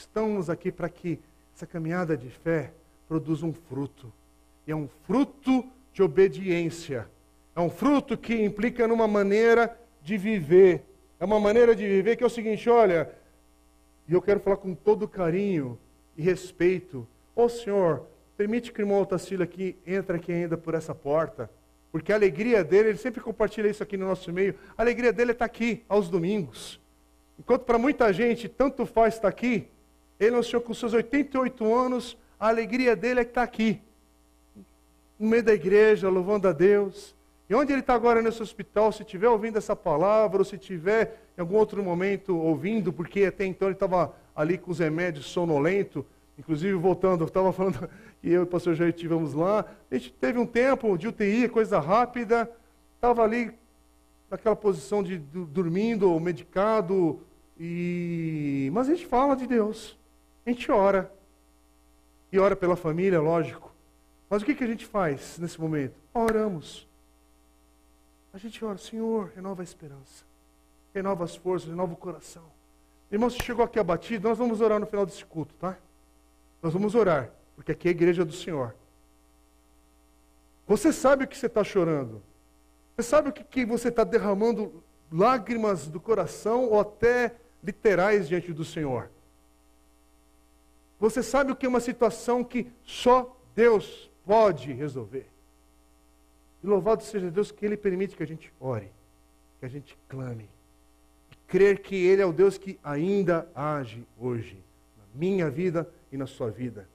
S1: estamos aqui para que essa caminhada de fé produza um fruto. E é um fruto de obediência. É um fruto que implica numa maneira de viver. É uma maneira de viver que é o seguinte: olha, e eu quero falar com todo carinho e respeito. Ô Senhor, permite que o irmão Otacílio aqui entre aqui ainda por essa porta. Porque a alegria dele, ele sempre compartilha isso aqui no nosso meio, a alegria dele é estar aqui aos domingos. Enquanto para muita gente tanto faz estar aqui, ele anunciou com seus 88 anos, a alegria dele é estar aqui, no meio da igreja, louvando a Deus. E onde ele está agora nesse hospital, se estiver ouvindo essa palavra, ou se estiver em algum outro momento ouvindo, porque até então ele estava ali com os remédios sonolento, inclusive voltando, eu estava falando que eu e o pastor Jair estivemos lá. A gente teve um tempo de UTI, coisa rápida, estava ali naquela posição de, dormindo, medicado, e... mas a gente fala de Deus, a gente ora, e ora pela família, lógico. Mas o que, que a gente faz nesse momento? Oramos. A gente ora, Senhor, renova a esperança, renova as forças, renova o coração. Irmão, se chegou aqui abatido, nós vamos orar no final desse culto, tá? Nós vamos orar porque aqui é a igreja do Senhor. Você sabe o que você está chorando. Você sabe o que, que você está derramando lágrimas do coração ou até literais diante do Senhor. Você sabe o que é uma situação que só Deus pode resolver. E louvado seja Deus que Ele permite que a gente ore, que a gente clame. E crer que Ele é o Deus que ainda age hoje, na minha vida e na sua vida.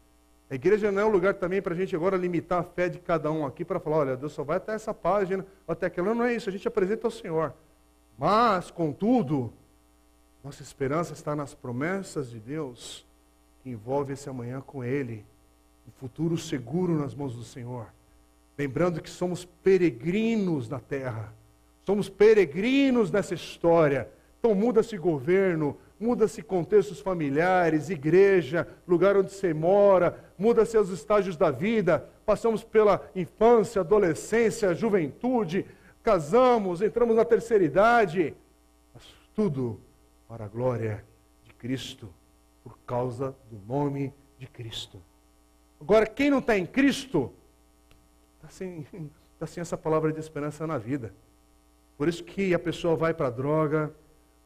S1: A igreja não é um lugar também para a gente agora limitar a fé de cada um aqui para falar, olha, Deus só vai até essa página, até aquela. Não é isso, a gente apresenta ao Senhor. Mas, contudo, nossa esperança está nas promessas de Deus envolve esse amanhã com Ele, um futuro seguro nas mãos do Senhor. Lembrando que somos peregrinos na terra, somos peregrinos nessa história. Então muda-se governo, muda-se contextos familiares, igreja, lugar onde você mora, muda-se os estágios da vida, passamos pela infância, adolescência, juventude, casamos, entramos na terceira idade, mas tudo para a glória de Cristo, por causa do nome de Cristo. Agora, quem não está em Cristo, está sem, tá sem essa palavra de esperança na vida. Por isso que a pessoa vai para a droga,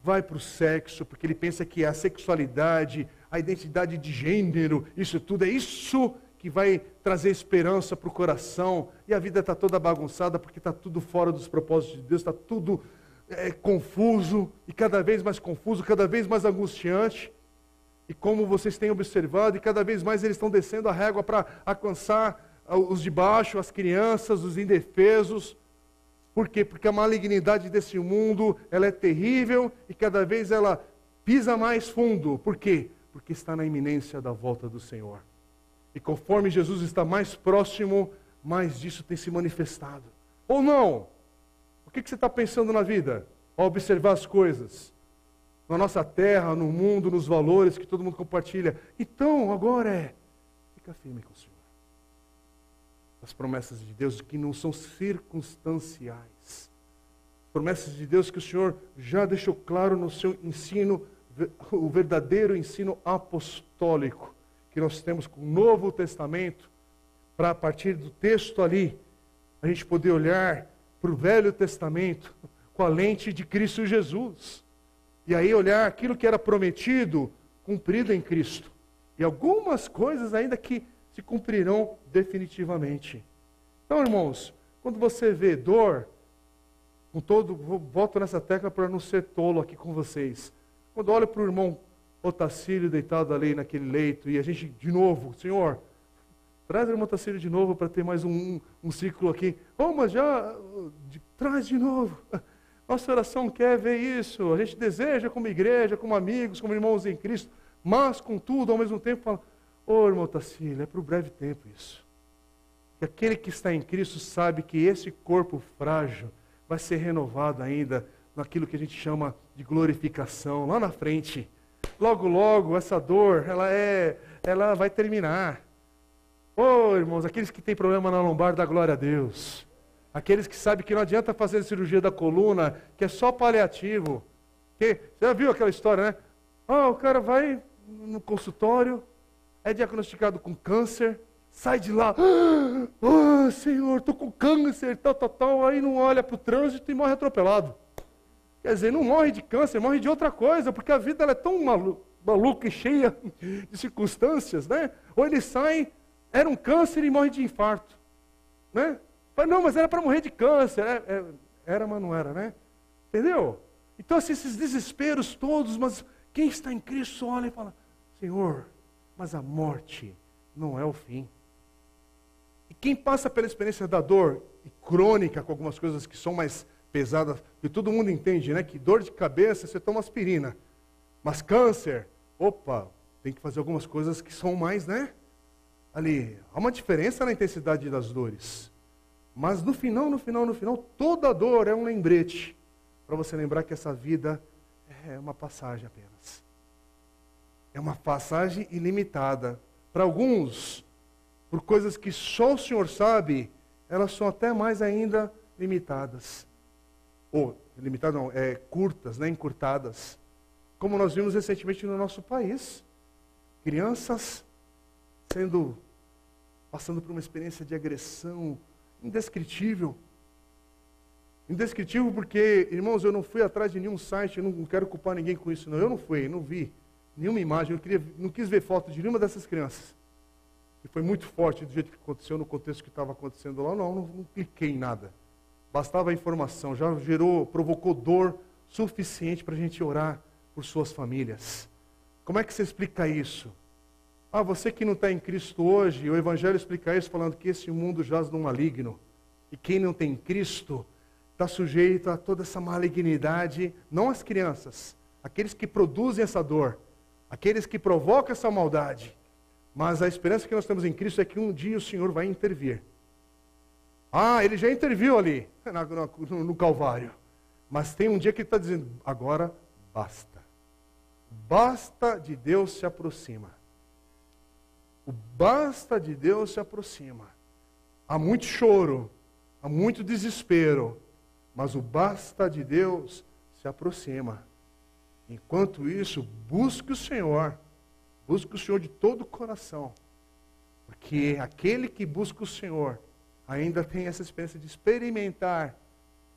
S1: vai para o sexo, porque ele pensa que a sexualidade, a identidade de gênero, isso tudo é isso que vai trazer esperança para o coração. E a vida está toda bagunçada porque está tudo fora dos propósitos de Deus, está tudo é, confuso e cada vez mais confuso, cada vez mais angustiante. E como vocês têm observado, e cada vez mais eles estão descendo a régua para alcançar os de baixo, as crianças, os indefesos, por quê? Porque a malignidade desse mundo, ela é terrível e cada vez ela pisa mais fundo. Por quê? Porque está na iminência da volta do Senhor. E conforme Jesus está mais próximo, mais disso tem se manifestado. Ou não? O que, você está pensando na vida? Ao observar as coisas. Na nossa terra, no mundo, nos valores que todo mundo compartilha. Então, agora é. Fica firme com o Senhor as promessas de Deus que não são circunstanciais. Promessas de Deus que o Senhor já deixou claro no seu ensino, o verdadeiro ensino apostólico que nós temos com o Novo Testamento, para a partir do texto ali, a gente poder olhar para o Velho Testamento com a lente de Cristo Jesus. E aí olhar aquilo que era prometido, cumprido em Cristo. E algumas coisas ainda que se cumprirão definitivamente. Então, irmãos, quando você vê dor, com todo, volto nessa tecla para não ser tolo aqui com vocês. Quando olho para o irmão Otacílio deitado ali naquele leito, e a gente, de novo, Senhor, traz o irmão Otacílio de novo para ter mais um, um, um, ciclo aqui. Oh, mas já, de, traz de novo. Nossa oração quer ver isso. A gente deseja como igreja, como amigos, como irmãos em Cristo, mas, contudo, ao mesmo tempo, fala, Ô oh, irmão Tassila, é para o breve tempo isso. E aquele que está em Cristo sabe que esse corpo frágil vai ser renovado ainda naquilo que a gente chama de glorificação, lá na frente. Logo, logo, essa dor, ela é, ela vai terminar. Oh, irmãos, aqueles que têm problema na lombar, dá glória a Deus. Aqueles que sabem que não adianta fazer cirurgia da coluna, que é só paliativo. Que, você já viu aquela história, né? Ah, o cara vai no consultório, é diagnosticado com câncer, sai de lá, oh, Senhor, estou com câncer, tal, tal, tal, aí não olha para o trânsito e morre atropelado. Quer dizer, não morre de câncer, morre de outra coisa, porque a vida é tão malu maluca e cheia de circunstâncias, né? Ou ele sai, era um câncer e morre de infarto, né? Mas não, mas era para morrer de câncer, é, é, era, mas não era, né? Entendeu? Então, assim, esses desesperos todos, mas quem está em Cristo olha e fala, Senhor, mas a morte não é o fim. E quem passa pela experiência da dor e crônica com algumas coisas que são mais pesadas, que todo mundo entende, né? Que dor de cabeça você toma aspirina, mas câncer, opa, tem que fazer algumas coisas que são mais, né? Ali, há uma diferença na intensidade das dores. Mas no final, no final, no final, toda dor é um lembrete para você lembrar que essa vida é uma passagem apenas. É uma passagem ilimitada. Para alguns, por coisas que só o Senhor sabe, elas são até mais ainda limitadas. Ou, limitadas não, é, curtas, né, encurtadas. Como nós vimos recentemente no nosso país. Crianças sendo, passando por uma experiência de agressão indescritível. Indescritível porque, irmãos, eu não fui atrás de nenhum site, eu não quero culpar ninguém com isso, não. Eu não fui, não vi nenhuma imagem, eu queria, não quis ver foto de nenhuma dessas crianças. E foi muito forte do jeito que aconteceu, no contexto que estava acontecendo lá. Não, não, não cliquei em nada. Bastava a informação, já gerou, provocou dor suficiente para a gente orar por suas famílias. Como é que você explica isso? Ah, você que não está em Cristo hoje, o Evangelho explica isso falando que esse mundo jaz no maligno. E quem não tem Cristo está sujeito a toda essa malignidade, não as crianças, aqueles que produzem essa dor, aqueles que provocam essa maldade. Mas a esperança que nós temos em Cristo é que um dia o Senhor vai intervir. Ah, ele já interviu ali, no, no Calvário. Mas tem um dia que ele está dizendo: agora basta. Basta de Deus se aproxima. O basta de Deus se aproxima. Há muito choro, há muito desespero, mas o basta de Deus se aproxima. Enquanto isso, busque o Senhor. Busque o Senhor de todo o coração. Porque aquele que busca o Senhor ainda tem essa experiência de experimentar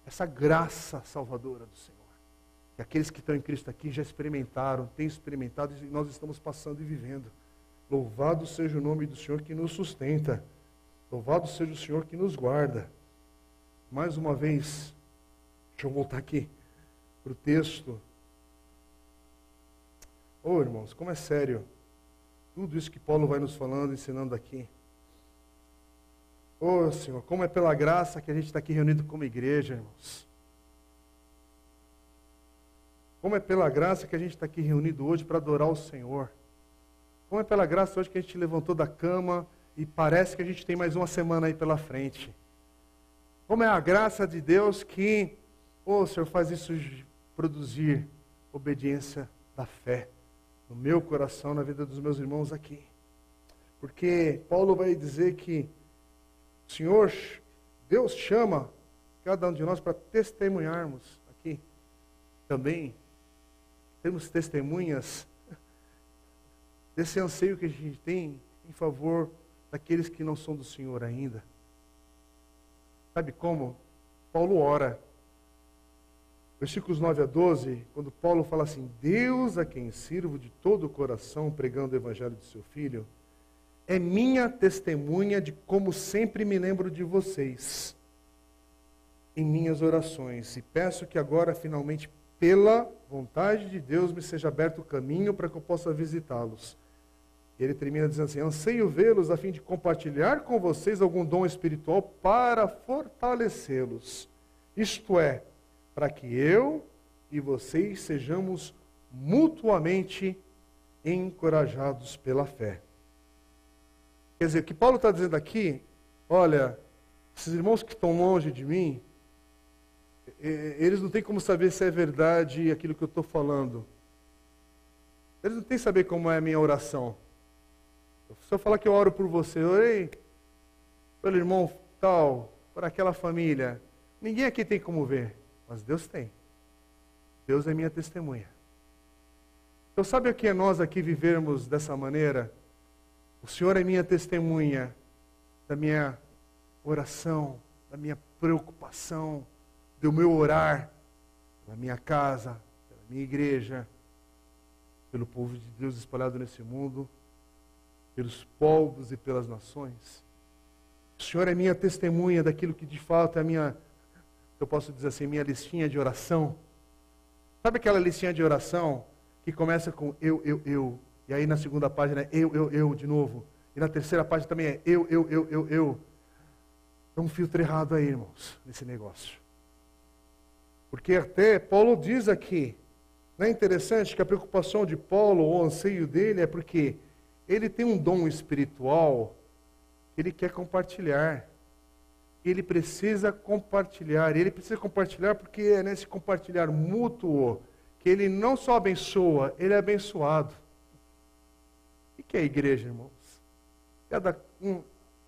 S1: essa graça salvadora do Senhor. E aqueles que estão em Cristo aqui já experimentaram, têm experimentado e nós estamos passando e vivendo. Louvado seja o nome do Senhor que nos sustenta. Louvado seja o Senhor que nos guarda. Mais uma vez, deixa eu voltar aqui para o texto. Oh, irmãos, como é sério tudo isso que Paulo vai nos falando, ensinando aqui. Oh, Senhor, como é pela graça que a gente está aqui reunido como igreja, irmãos. Como é pela graça que a gente está aqui reunido hoje para adorar o Senhor. Como é pela graça hoje que a gente levantou da cama e parece que a gente tem mais uma semana aí pela frente. Como é a graça de Deus que, oh, Senhor, faz isso produzir obediência da fé no meu coração, na vida dos meus irmãos aqui. Porque Paulo vai dizer que o Senhor, Deus chama cada um de nós para testemunharmos aqui também. Temos testemunhas desse anseio que a gente tem em favor daqueles que não são do Senhor ainda. Sabe como? Paulo ora Versículos 9 a 12, quando Paulo fala assim: Deus a quem sirvo de todo o coração pregando o evangelho de seu filho, é minha testemunha de como sempre me lembro de vocês em minhas orações e peço que agora finalmente pela vontade de Deus me seja aberto o caminho para que eu possa visitá-los. E ele termina dizendo assim: anseio vê-los a fim de compartilhar com vocês algum dom espiritual para fortalecê-los. Isto é, para que eu e vocês sejamos mutuamente encorajados pela fé. Quer dizer, o que Paulo está dizendo aqui, olha, esses irmãos que estão longe de mim, eles não têm como saber se é verdade aquilo que eu estou falando. Eles não têm saber como é a minha oração. Se eu falar que eu oro por você, eu orei pelo irmão tal, por aquela família, ninguém aqui tem como ver. Mas Deus tem. Deus é minha testemunha. Então, sabe o que é nós aqui vivermos dessa maneira? O Senhor é minha testemunha da minha oração, da minha preocupação, do meu orar na minha casa, pela minha igreja, pelo povo de Deus espalhado nesse mundo, pelos povos e pelas nações. O Senhor é minha testemunha daquilo que de fato é a minha eu posso dizer assim, minha listinha de oração. Sabe aquela listinha de oração que começa com eu, eu, eu, e aí na segunda página é eu, eu, eu de novo, e na terceira página também é eu, eu, eu, eu, eu. Tem um filtro errado aí, irmãos, nesse negócio. Porque até Paulo diz aqui, não é interessante que a preocupação de Paulo, o anseio dele é porque ele tem um dom espiritual que ele quer compartilhar ele precisa compartilhar. Ele precisa compartilhar porque é nesse compartilhar mútuo que ele não só abençoa, ele é abençoado. O que é a igreja, irmãos? Cada um,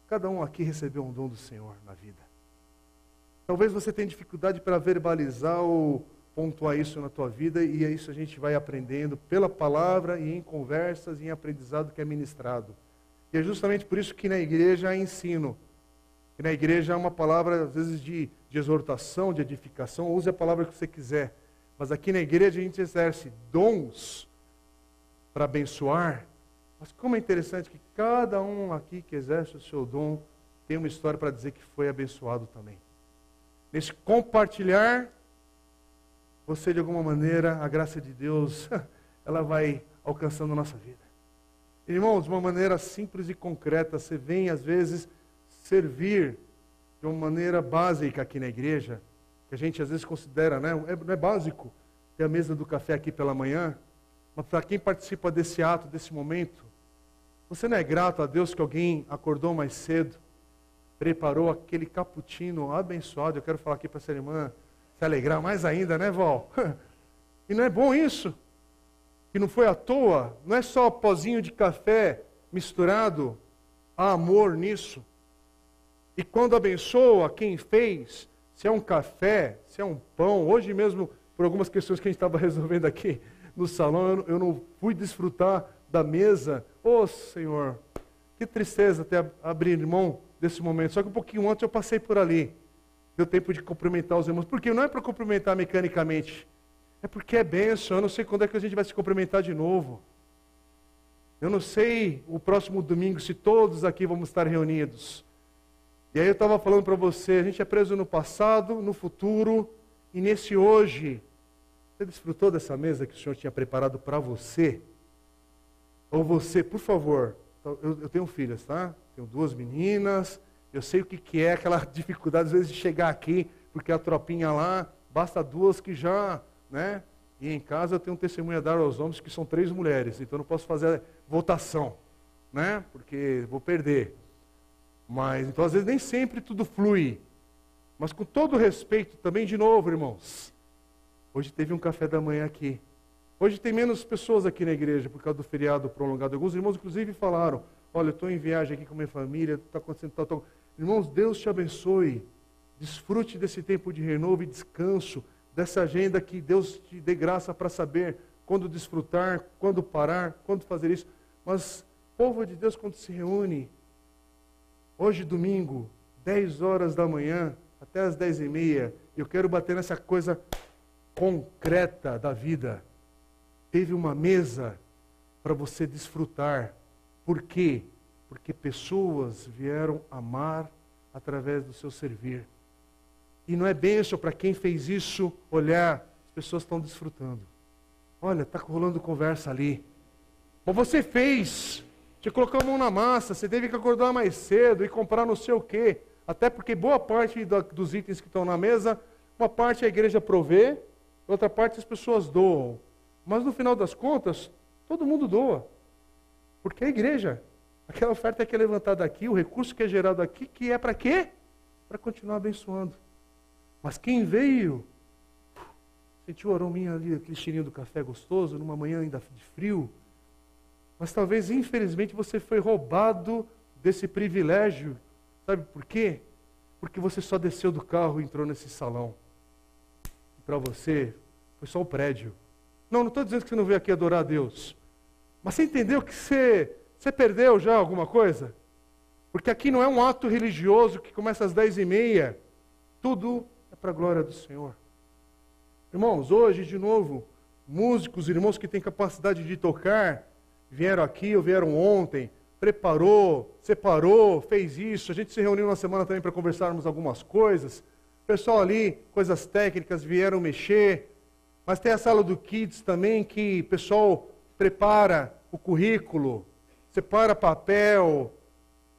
S1: cada um aqui recebeu um dom do Senhor na vida. Talvez você tenha dificuldade para verbalizar ou pontuar isso na tua vida, e é isso a gente vai aprendendo pela palavra e em conversas e em aprendizado que é ministrado. E é justamente por isso que na igreja há ensino que na igreja é uma palavra, às vezes, de, de exortação, de edificação, use a palavra que você quiser. Mas aqui na igreja a gente exerce dons para abençoar. Mas como é interessante que cada um aqui que exerce o seu dom tem uma história para dizer que foi abençoado também. Nesse compartilhar, você de alguma maneira, a graça de Deus, ela vai alcançando a nossa vida. Irmãos, de uma maneira simples e concreta, você vem às vezes servir de uma maneira básica aqui na igreja, que a gente às vezes considera, né? É, não é básico ter a mesa do café aqui pela manhã, mas para quem participa desse ato, desse momento, você não é grato a Deus que alguém acordou mais cedo, preparou aquele cappuccino abençoado? Eu quero falar aqui para essa irmã se alegrar mais ainda, né, Val? E não é bom isso? Que não foi à toa, não é só pozinho de café misturado, há amor nisso. E quando abençoa quem fez, se é um café, se é um pão, hoje mesmo, por algumas questões que a gente estava resolvendo aqui no salão, eu não fui desfrutar da mesa. Ô oh, Senhor, que tristeza até abrir mão desse momento. Só que um pouquinho antes eu passei por ali. Deu tempo de cumprimentar os irmãos. Porque não é para cumprimentar mecanicamente. É porque é benção. Eu não sei quando é que a gente vai se cumprimentar de novo. Eu não sei o próximo domingo se todos aqui vamos estar reunidos. E aí eu estava falando para você, a gente é preso no passado, no futuro e nesse hoje. Você desfrutou dessa mesa que o Senhor tinha preparado para você? Ou você, por favor, eu, eu, tenho filhas, tá? Tenho duas meninas, eu sei o que, que é aquela dificuldade, às vezes, de chegar aqui, porque a tropinha lá, basta duas que já, né? E em casa eu tenho um testemunho a dar aos homens que são três mulheres, então eu não posso fazer votação, né? Porque vou perder. Mas, então, às vezes, nem sempre tudo flui. Mas com todo respeito também, de novo, irmãos. Hoje teve um café da manhã aqui. Hoje tem menos pessoas aqui na igreja por causa do feriado prolongado. Alguns irmãos, inclusive, falaram: Olha, eu estou em viagem aqui com minha família, está acontecendo tal, tal. Irmãos, Deus te abençoe. Desfrute desse tempo de renovo e descanso, dessa agenda que Deus te dê graça para saber quando desfrutar, quando parar, quando fazer isso. Mas, povo de Deus, quando se reúne, hoje, domingo, 10 horas da manhã, até as 10 e meia, eu quero bater nessa coisa concreta da vida teve uma mesa para você desfrutar. Por quê? Porque pessoas vieram amar através do seu servir. E não é bênção para quem fez isso olhar, as pessoas estão desfrutando. Olha, está rolando conversa ali. Mas você fez, você colocou a mão na massa, você teve que acordar mais cedo e comprar não sei o quê. Até porque boa parte dos itens que estão na mesa, uma parte a igreja provê, outra parte as pessoas doam. Mas no final das contas, todo mundo doa. Porque a igreja, aquela oferta que é levantada aqui, o recurso que é gerado aqui, que é para quê? Para continuar abençoando. Mas quem veio, sentiu o arominha ali, aquele cheirinho do café gostoso, numa manhã ainda de frio. Mas talvez, infelizmente, você foi roubado desse privilégio. Sabe por quê? Porque você só desceu do carro e entrou nesse salão. Para você, foi só o prédio. Não, não estou dizendo que você não veio aqui adorar a Deus. Mas você entendeu que você, você perdeu já alguma coisa? Porque aqui não é um ato religioso que começa às dez e meia. Tudo é para a glória do Senhor. Irmãos, hoje, de novo, músicos, irmãos que têm capacidade de tocar, vieram aqui ou vieram ontem, preparou, separou, fez isso. A gente se reuniu na semana também para conversarmos algumas coisas. Pessoal ali, coisas técnicas, vieram mexer. Mas tem a sala do Kids também, que o pessoal prepara o currículo, separa papel,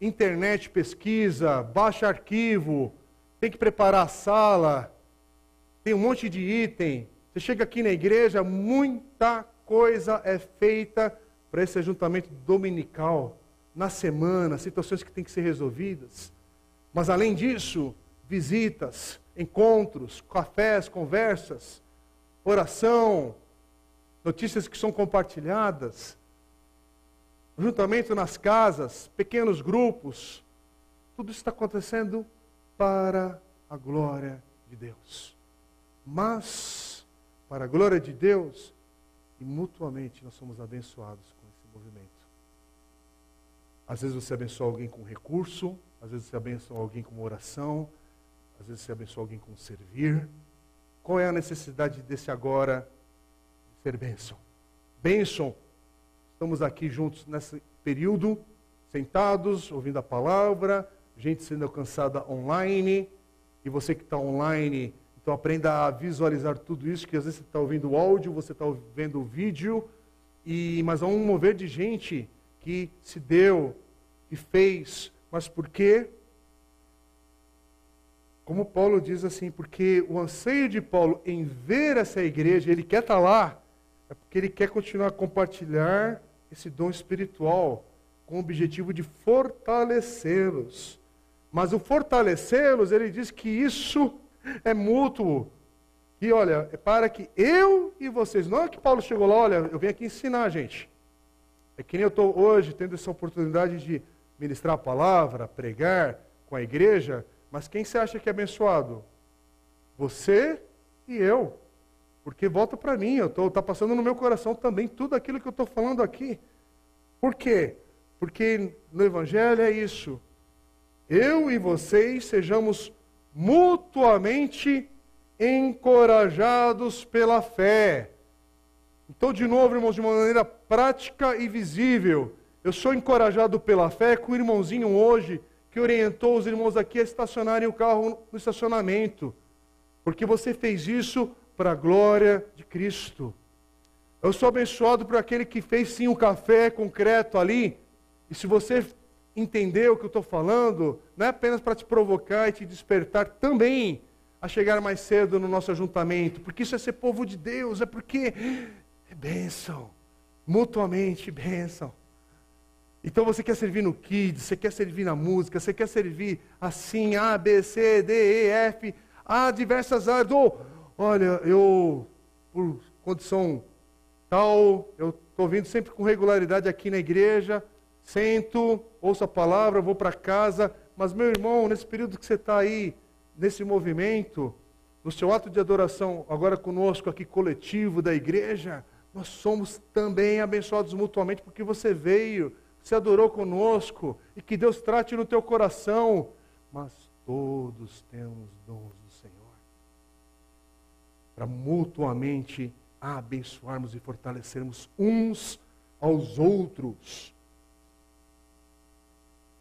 S1: internet pesquisa, baixa arquivo, tem que preparar a sala, tem um monte de item. Você chega aqui na igreja, muita coisa é feita para esse ajuntamento dominical, na semana, situações que têm que ser resolvidas. Mas além disso, visitas, encontros, cafés, conversas oração, notícias que são compartilhadas, juntamento nas casas, pequenos grupos, tudo isso está acontecendo para a glória de Deus. Mas, para a glória de Deus, e mutuamente nós somos abençoados com esse movimento. Às vezes você abençoa alguém com recurso, às vezes você abençoa alguém com oração, às vezes você abençoa alguém com servir. Qual é a necessidade desse agora ser bênção? Bênção. Estamos aqui juntos nesse período, sentados, ouvindo a palavra, gente sendo alcançada online. E você que está online, então aprenda a visualizar tudo isso, que às vezes você está ouvindo o áudio, você está vendo o vídeo, e, mas há um mover de gente que se deu, que fez, mas por quê? Como Paulo diz assim, porque o anseio de Paulo em ver essa igreja, ele quer estar lá, é porque ele quer continuar a compartilhar esse dom espiritual com o objetivo de fortalecê-los. Mas o fortalecê-los, ele diz que isso é mútuo. E olha, é para que eu e vocês, não é que Paulo chegou lá, olha, eu venho aqui ensinar, gente. É que nem eu estou hoje tendo essa oportunidade de ministrar a palavra, pregar com a igreja, mas quem você acha que é abençoado? Você e eu. Porque volta para mim, eu está passando no meu coração também tudo aquilo que eu estou falando aqui. Por quê? Porque no Evangelho é isso. Eu e vocês sejamos mutuamente encorajados pela fé. Então, de novo, irmãos, de uma maneira prática e visível, eu sou encorajado pela fé com o irmãozinho hoje que orientou os irmãos aqui a estacionarem o carro no estacionamento, porque você fez isso para a glória de Cristo. Eu sou abençoado por aquele que fez sim o café concreto ali, e se você entender o que eu estou falando, não é apenas para te provocar e te despertar também a chegar mais cedo no nosso ajuntamento, porque isso é ser povo de Deus, é porque é bênção, mutuamente bênção. Então você quer servir no kids, você quer servir na música, você quer servir assim, A, B, C, D, E, F, há diversas áreas. Ou, olha, eu, por condição tal, eu estou vindo sempre com regularidade aqui na igreja, sento, ouço a palavra, vou para casa, mas meu irmão, nesse período que você está aí, nesse movimento, no seu ato de adoração, agora conosco aqui coletivo da igreja, nós somos também abençoados mutuamente porque você veio, você adorou conosco e que Deus trate no teu coração. Mas todos temos dons para mutuamente abençoarmos e fortalecermos uns aos outros.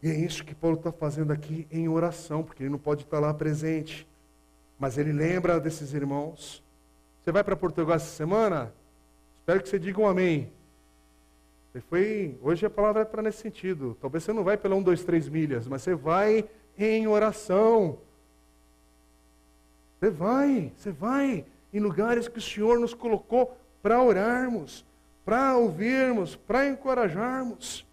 S1: E é isso que Paulo está fazendo aqui em oração, porque ele não pode estar lá presente. Mas ele lembra desses irmãos. Você vai para Portugal essa semana? Espero que você diga um amém. Você foi, hoje a palavra é para nesse sentido. Talvez você não vai pela um, dois, três milhas, mas você vai em oração. Você vai, você vai em lugares que o Senhor nos colocou para orarmos, para ouvirmos, para encorajarmos.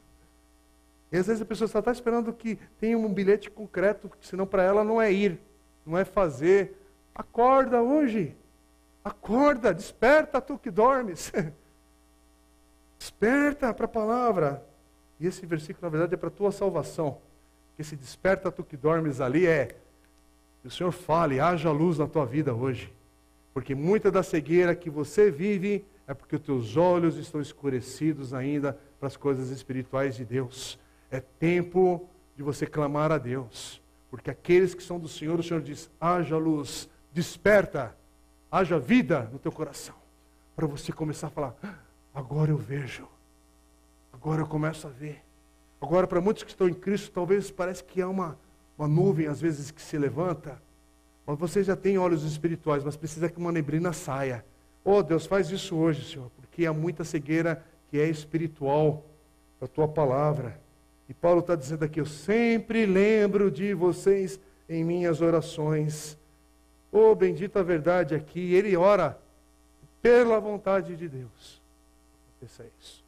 S1: E às vezes a pessoa está esperando que tenha um bilhete concreto, porque senão para ela não é ir, não é fazer. Acorda hoje. Acorda, desperta tu que dormes. Desperta para a palavra. E esse versículo, na verdade, é para a tua salvação. Que esse desperta tu que dormes ali é que o Senhor fale, haja luz na tua vida hoje. Porque muita da cegueira que você vive é porque os teus olhos estão escurecidos ainda para as coisas espirituais de Deus. É tempo de você clamar a Deus. Porque aqueles que são do Senhor, o Senhor diz: haja luz, desperta, haja vida no teu coração. Para você começar a falar: Agora eu vejo. Agora eu começo a ver. Agora, para muitos que estão em Cristo, talvez parece que há uma, uma nuvem, às vezes, que se levanta. Você já tem olhos espirituais, mas precisa que uma neblina saia. Oh, Deus, faz isso hoje, Senhor, porque há muita cegueira que é espiritual da tua palavra. E Paulo está dizendo aqui: Eu sempre lembro de vocês em minhas orações. Oh, bendita verdade aqui. Ele ora pela vontade de Deus aconteça isso.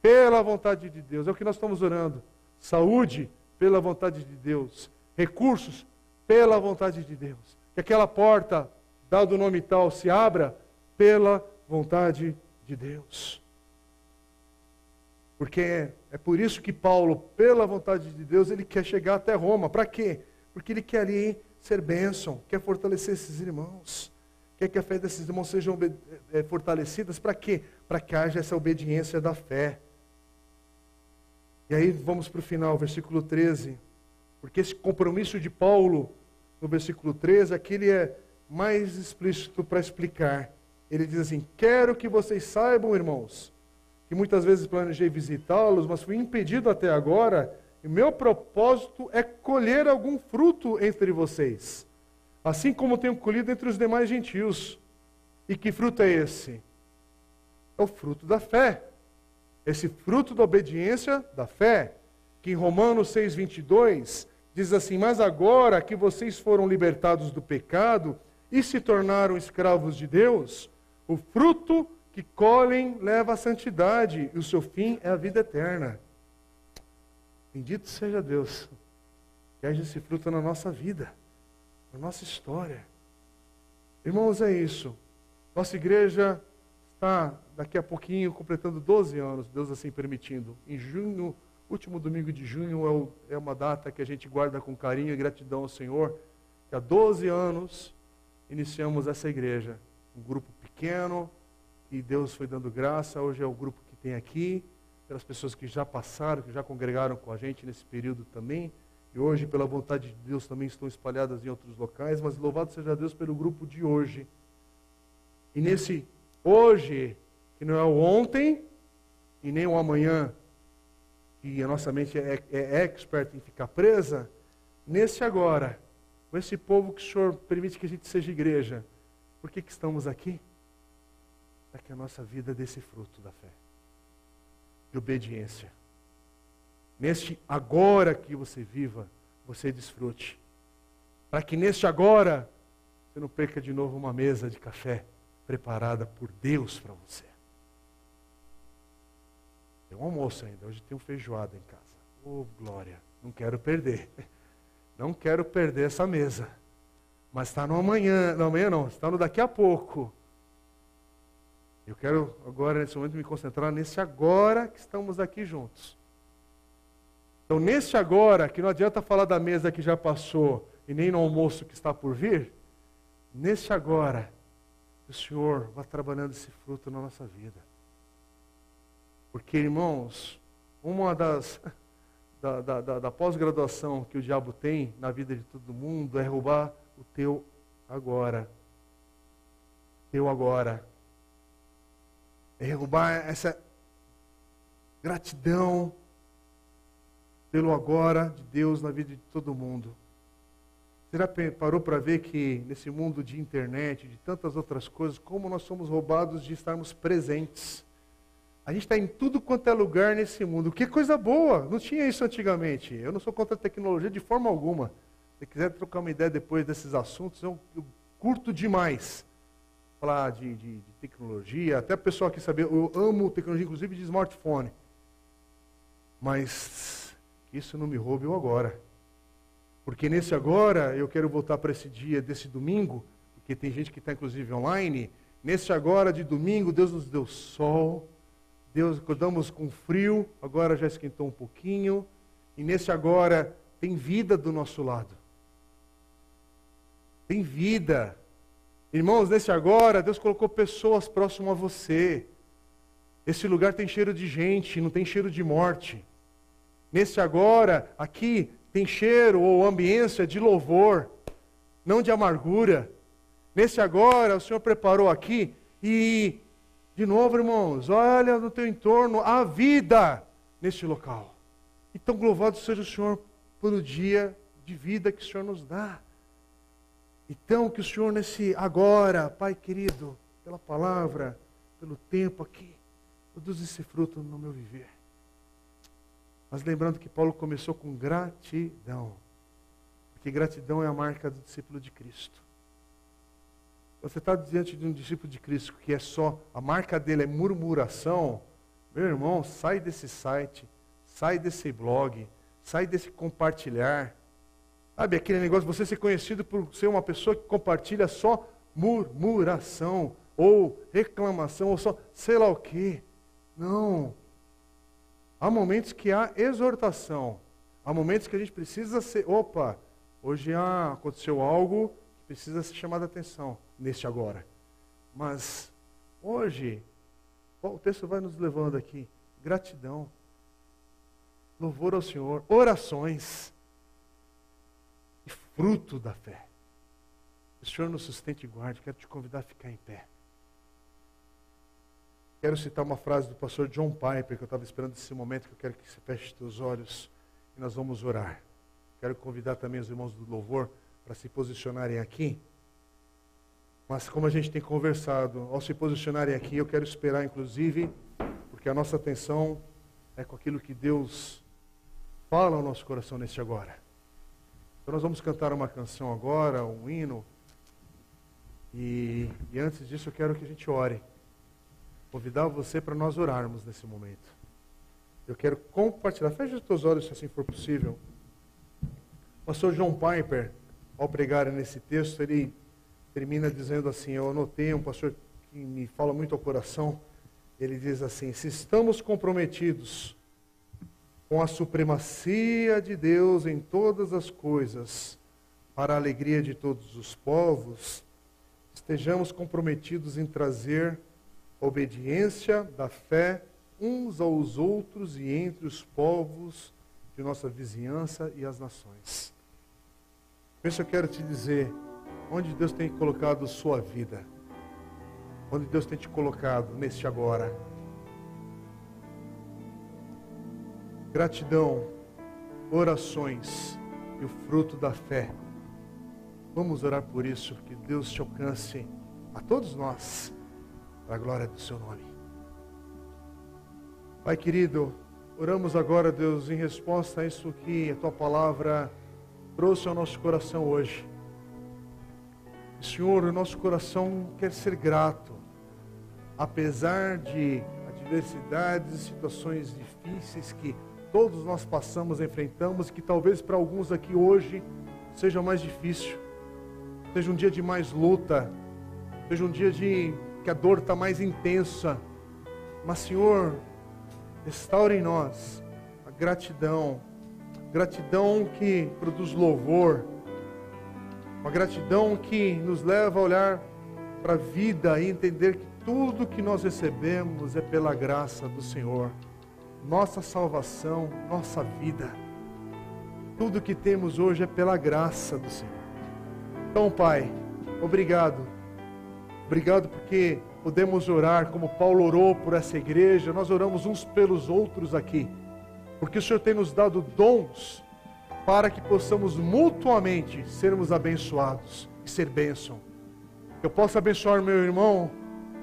S1: Pela vontade de Deus, é o que nós estamos orando. Saúde, pela vontade de Deus. Recursos, pela vontade de Deus. Que aquela porta, dado o nome tal, se abra pela vontade de Deus. Porque é, é por isso que Paulo, pela vontade de Deus, ele quer chegar até Roma. Para quê? Porque ele quer ali ser bênção, quer fortalecer esses irmãos quer que a fé desses irmãos sejam é, fortalecidas. Para quê? Para que haja essa obediência da fé. E aí vamos para o final, versículo 13. Porque esse compromisso de Paulo, no versículo 13, aqui ele é mais explícito para explicar. Ele diz assim: Quero que vocês saibam, irmãos, que muitas vezes planejei visitá-los, mas fui impedido até agora, e meu propósito é colher algum fruto entre vocês assim como tenho colhido entre os demais gentios. E que fruto é esse? É o fruto da fé. esse fruto da obediência, da fé, que em Romanos 6, 22 diz assim: Mas agora que vocês foram libertados do pecado e se tornaram escravos de Deus, o fruto que colhem leva à santidade e o seu fim é a vida eterna. Bendito seja Deus, que haja esse fruto na nossa vida, na nossa história. Irmãos, é isso. Nossa igreja está daqui a pouquinho completando 12 anos, Deus assim permitindo. Em junho, último domingo de junho é, é uma data que a gente guarda com carinho e gratidão ao Senhor. Que há 12 anos iniciamos essa igreja. Um grupo pequeno, que Deus foi dando graça. Hoje é o grupo que tem aqui, pelas pessoas que já passaram, que já congregaram com a gente nesse período também. E hoje, pela vontade de Deus, também estão espalhadas em outros locais. Mas louvado seja Deus pelo grupo de hoje. E nesse hoje, que não é o ontem e nem o amanhã, que a nossa mente é, é, é expert em ficar presa, nesse agora, com esse povo que o Senhor permite que a gente seja igreja, por que, que estamos aqui? Para que a nossa vida dê esse fruto da fé, de obediência. Neste agora que você viva, você desfrute. Para que neste agora você não perca de novo uma mesa de café preparada por Deus para você. Tem um almoço ainda, hoje tem um feijoada em casa. Oh, glória, não quero perder. Não quero perder essa mesa. Mas está no amanhã, não amanhã não, está no daqui a pouco. Eu quero agora, nesse momento, me concentrar nesse agora que estamos aqui juntos. Então, nesse agora, que não adianta falar da mesa que já passou e nem no almoço que está por vir, nesse agora, o Senhor vá trabalhando esse fruto na nossa vida. Porque, irmãos, uma das da, da, da, da pós-graduação que o diabo tem na vida de todo mundo é roubar o teu agora. Teu agora. É roubar essa gratidão pelo agora de Deus na vida de todo mundo. Você já parou para ver que nesse mundo de internet, de tantas outras coisas, como nós somos roubados de estarmos presentes? A gente está em tudo quanto é lugar nesse mundo. Que coisa boa! Não tinha isso antigamente. Eu não sou contra a tecnologia de forma alguma. Se quiser trocar uma ideia depois desses assuntos, eu, eu curto demais falar de, de, de, tecnologia. Até o pessoal aqui saber, eu amo tecnologia, inclusive de smartphone. Mas isso não me roube o agora. Porque nesse agora, eu quero voltar para esse dia desse domingo, porque tem gente que está inclusive online. Nesse agora de domingo, Deus nos deu sol, Deus acordamos com frio, agora já esquentou um pouquinho. E nesse agora tem vida do nosso lado. Tem vida. Irmãos, nesse agora, Deus colocou pessoas próximas a você. Esse lugar tem cheiro de gente, não tem cheiro de morte. Nesse agora, aqui, tem cheiro ou ambiência de louvor, não de amargura. Nesse agora, o Senhor preparou aqui e, de novo, irmãos, olha no teu entorno a vida neste local. Então, louvado seja o Senhor pelo dia de vida que o Senhor nos dá. Então, que o Senhor, nesse agora, Pai querido, pela palavra, pelo tempo aqui, produz esse fruto no meu viver. Mas lembrando que Paulo começou com gratidão. Porque gratidão é a marca do discípulo de Cristo. Você está diante de um discípulo de Cristo que é só, a marca dele é murmuração. Meu irmão, sai desse site, sai desse blog, sai desse compartilhar. Sabe aquele negócio, você ser conhecido por ser uma pessoa que compartilha só murmuração, ou reclamação, ou só sei lá o quê. Não. Há momentos que há exortação. Há momentos que a gente precisa ser. Opa, hoje ah, aconteceu algo precisa ser chamado a atenção neste agora. Mas hoje, o texto vai nos levando aqui. Gratidão. Louvor ao Senhor. Orações. E fruto da fé. O Senhor nos sustente e guarde. Quero te convidar a ficar em pé. Quero citar uma frase do pastor John Piper, que eu estava esperando esse momento, que eu quero que você feche seus olhos e nós vamos orar. Quero convidar também os irmãos do louvor para se posicionarem aqui. Mas como a gente tem conversado, ao se posicionarem aqui, eu quero esperar, inclusive, porque a nossa atenção é com aquilo que Deus fala ao nosso coração neste agora. Então nós vamos cantar uma canção agora, um hino. E, e antes disso eu quero que a gente ore. Convidar você para nós orarmos nesse momento. Eu quero compartilhar. Feche os teus olhos se assim for possível. Pastor John Piper, ao pregar nesse texto, ele termina dizendo assim: Eu anotei um pastor que me fala muito ao coração. Ele diz assim: Se estamos comprometidos com a supremacia de Deus em todas as coisas, para a alegria de todos os povos, estejamos comprometidos em trazer obediência da fé uns aos outros e entre os povos de nossa vizinhança e as nações. Por isso eu quero te dizer, onde Deus tem colocado sua vida, onde Deus tem te colocado neste agora. Gratidão, orações e o fruto da fé. Vamos orar por isso, que Deus te alcance a todos nós, para a glória do seu nome. Pai querido, oramos agora, Deus, em resposta a isso que a tua palavra trouxe ao nosso coração hoje. Senhor, o nosso coração quer ser grato, apesar de adversidades e situações difíceis que todos nós passamos, enfrentamos, que talvez para alguns aqui hoje seja mais difícil, seja um dia de mais luta, seja um dia de que a dor está mais intensa. Mas, Senhor, restaure em nós a gratidão, gratidão que produz louvor, uma gratidão que nos leva a olhar para a vida e entender que tudo que nós recebemos é pela graça do Senhor. Nossa salvação, nossa vida, tudo que temos hoje é pela graça do Senhor. Então, Pai, obrigado. Obrigado porque podemos orar como Paulo orou por essa igreja, nós oramos uns pelos outros aqui, porque o Senhor tem nos dado dons para que possamos mutuamente sermos abençoados e ser bênção. Eu posso abençoar meu irmão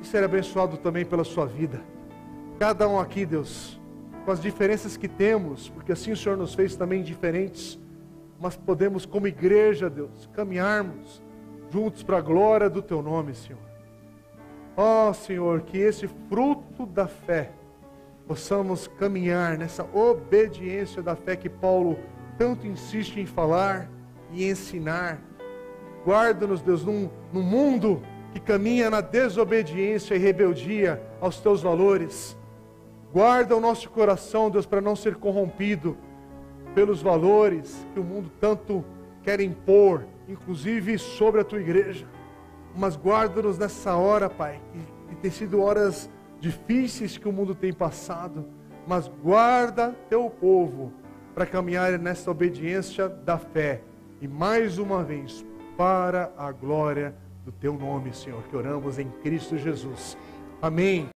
S1: e ser abençoado também pela sua vida. Cada um aqui, Deus, com as diferenças que temos, porque assim o Senhor nos fez também diferentes, mas podemos, como igreja, Deus, caminharmos juntos para a glória do Teu nome, Senhor. Ó oh, Senhor, que esse fruto da fé possamos caminhar nessa obediência da fé que Paulo tanto insiste em falar e ensinar. Guarda-nos, Deus, num, num mundo que caminha na desobediência e rebeldia aos teus valores. Guarda o nosso coração, Deus, para não ser corrompido pelos valores que o mundo tanto quer impor, inclusive sobre a tua igreja. Mas guarda-nos nessa hora, Pai, que, que tem sido horas difíceis que o mundo tem passado, mas guarda teu povo para caminhar nessa obediência da fé. E mais uma vez, para a glória do teu nome, Senhor, que oramos em Cristo Jesus. Amém.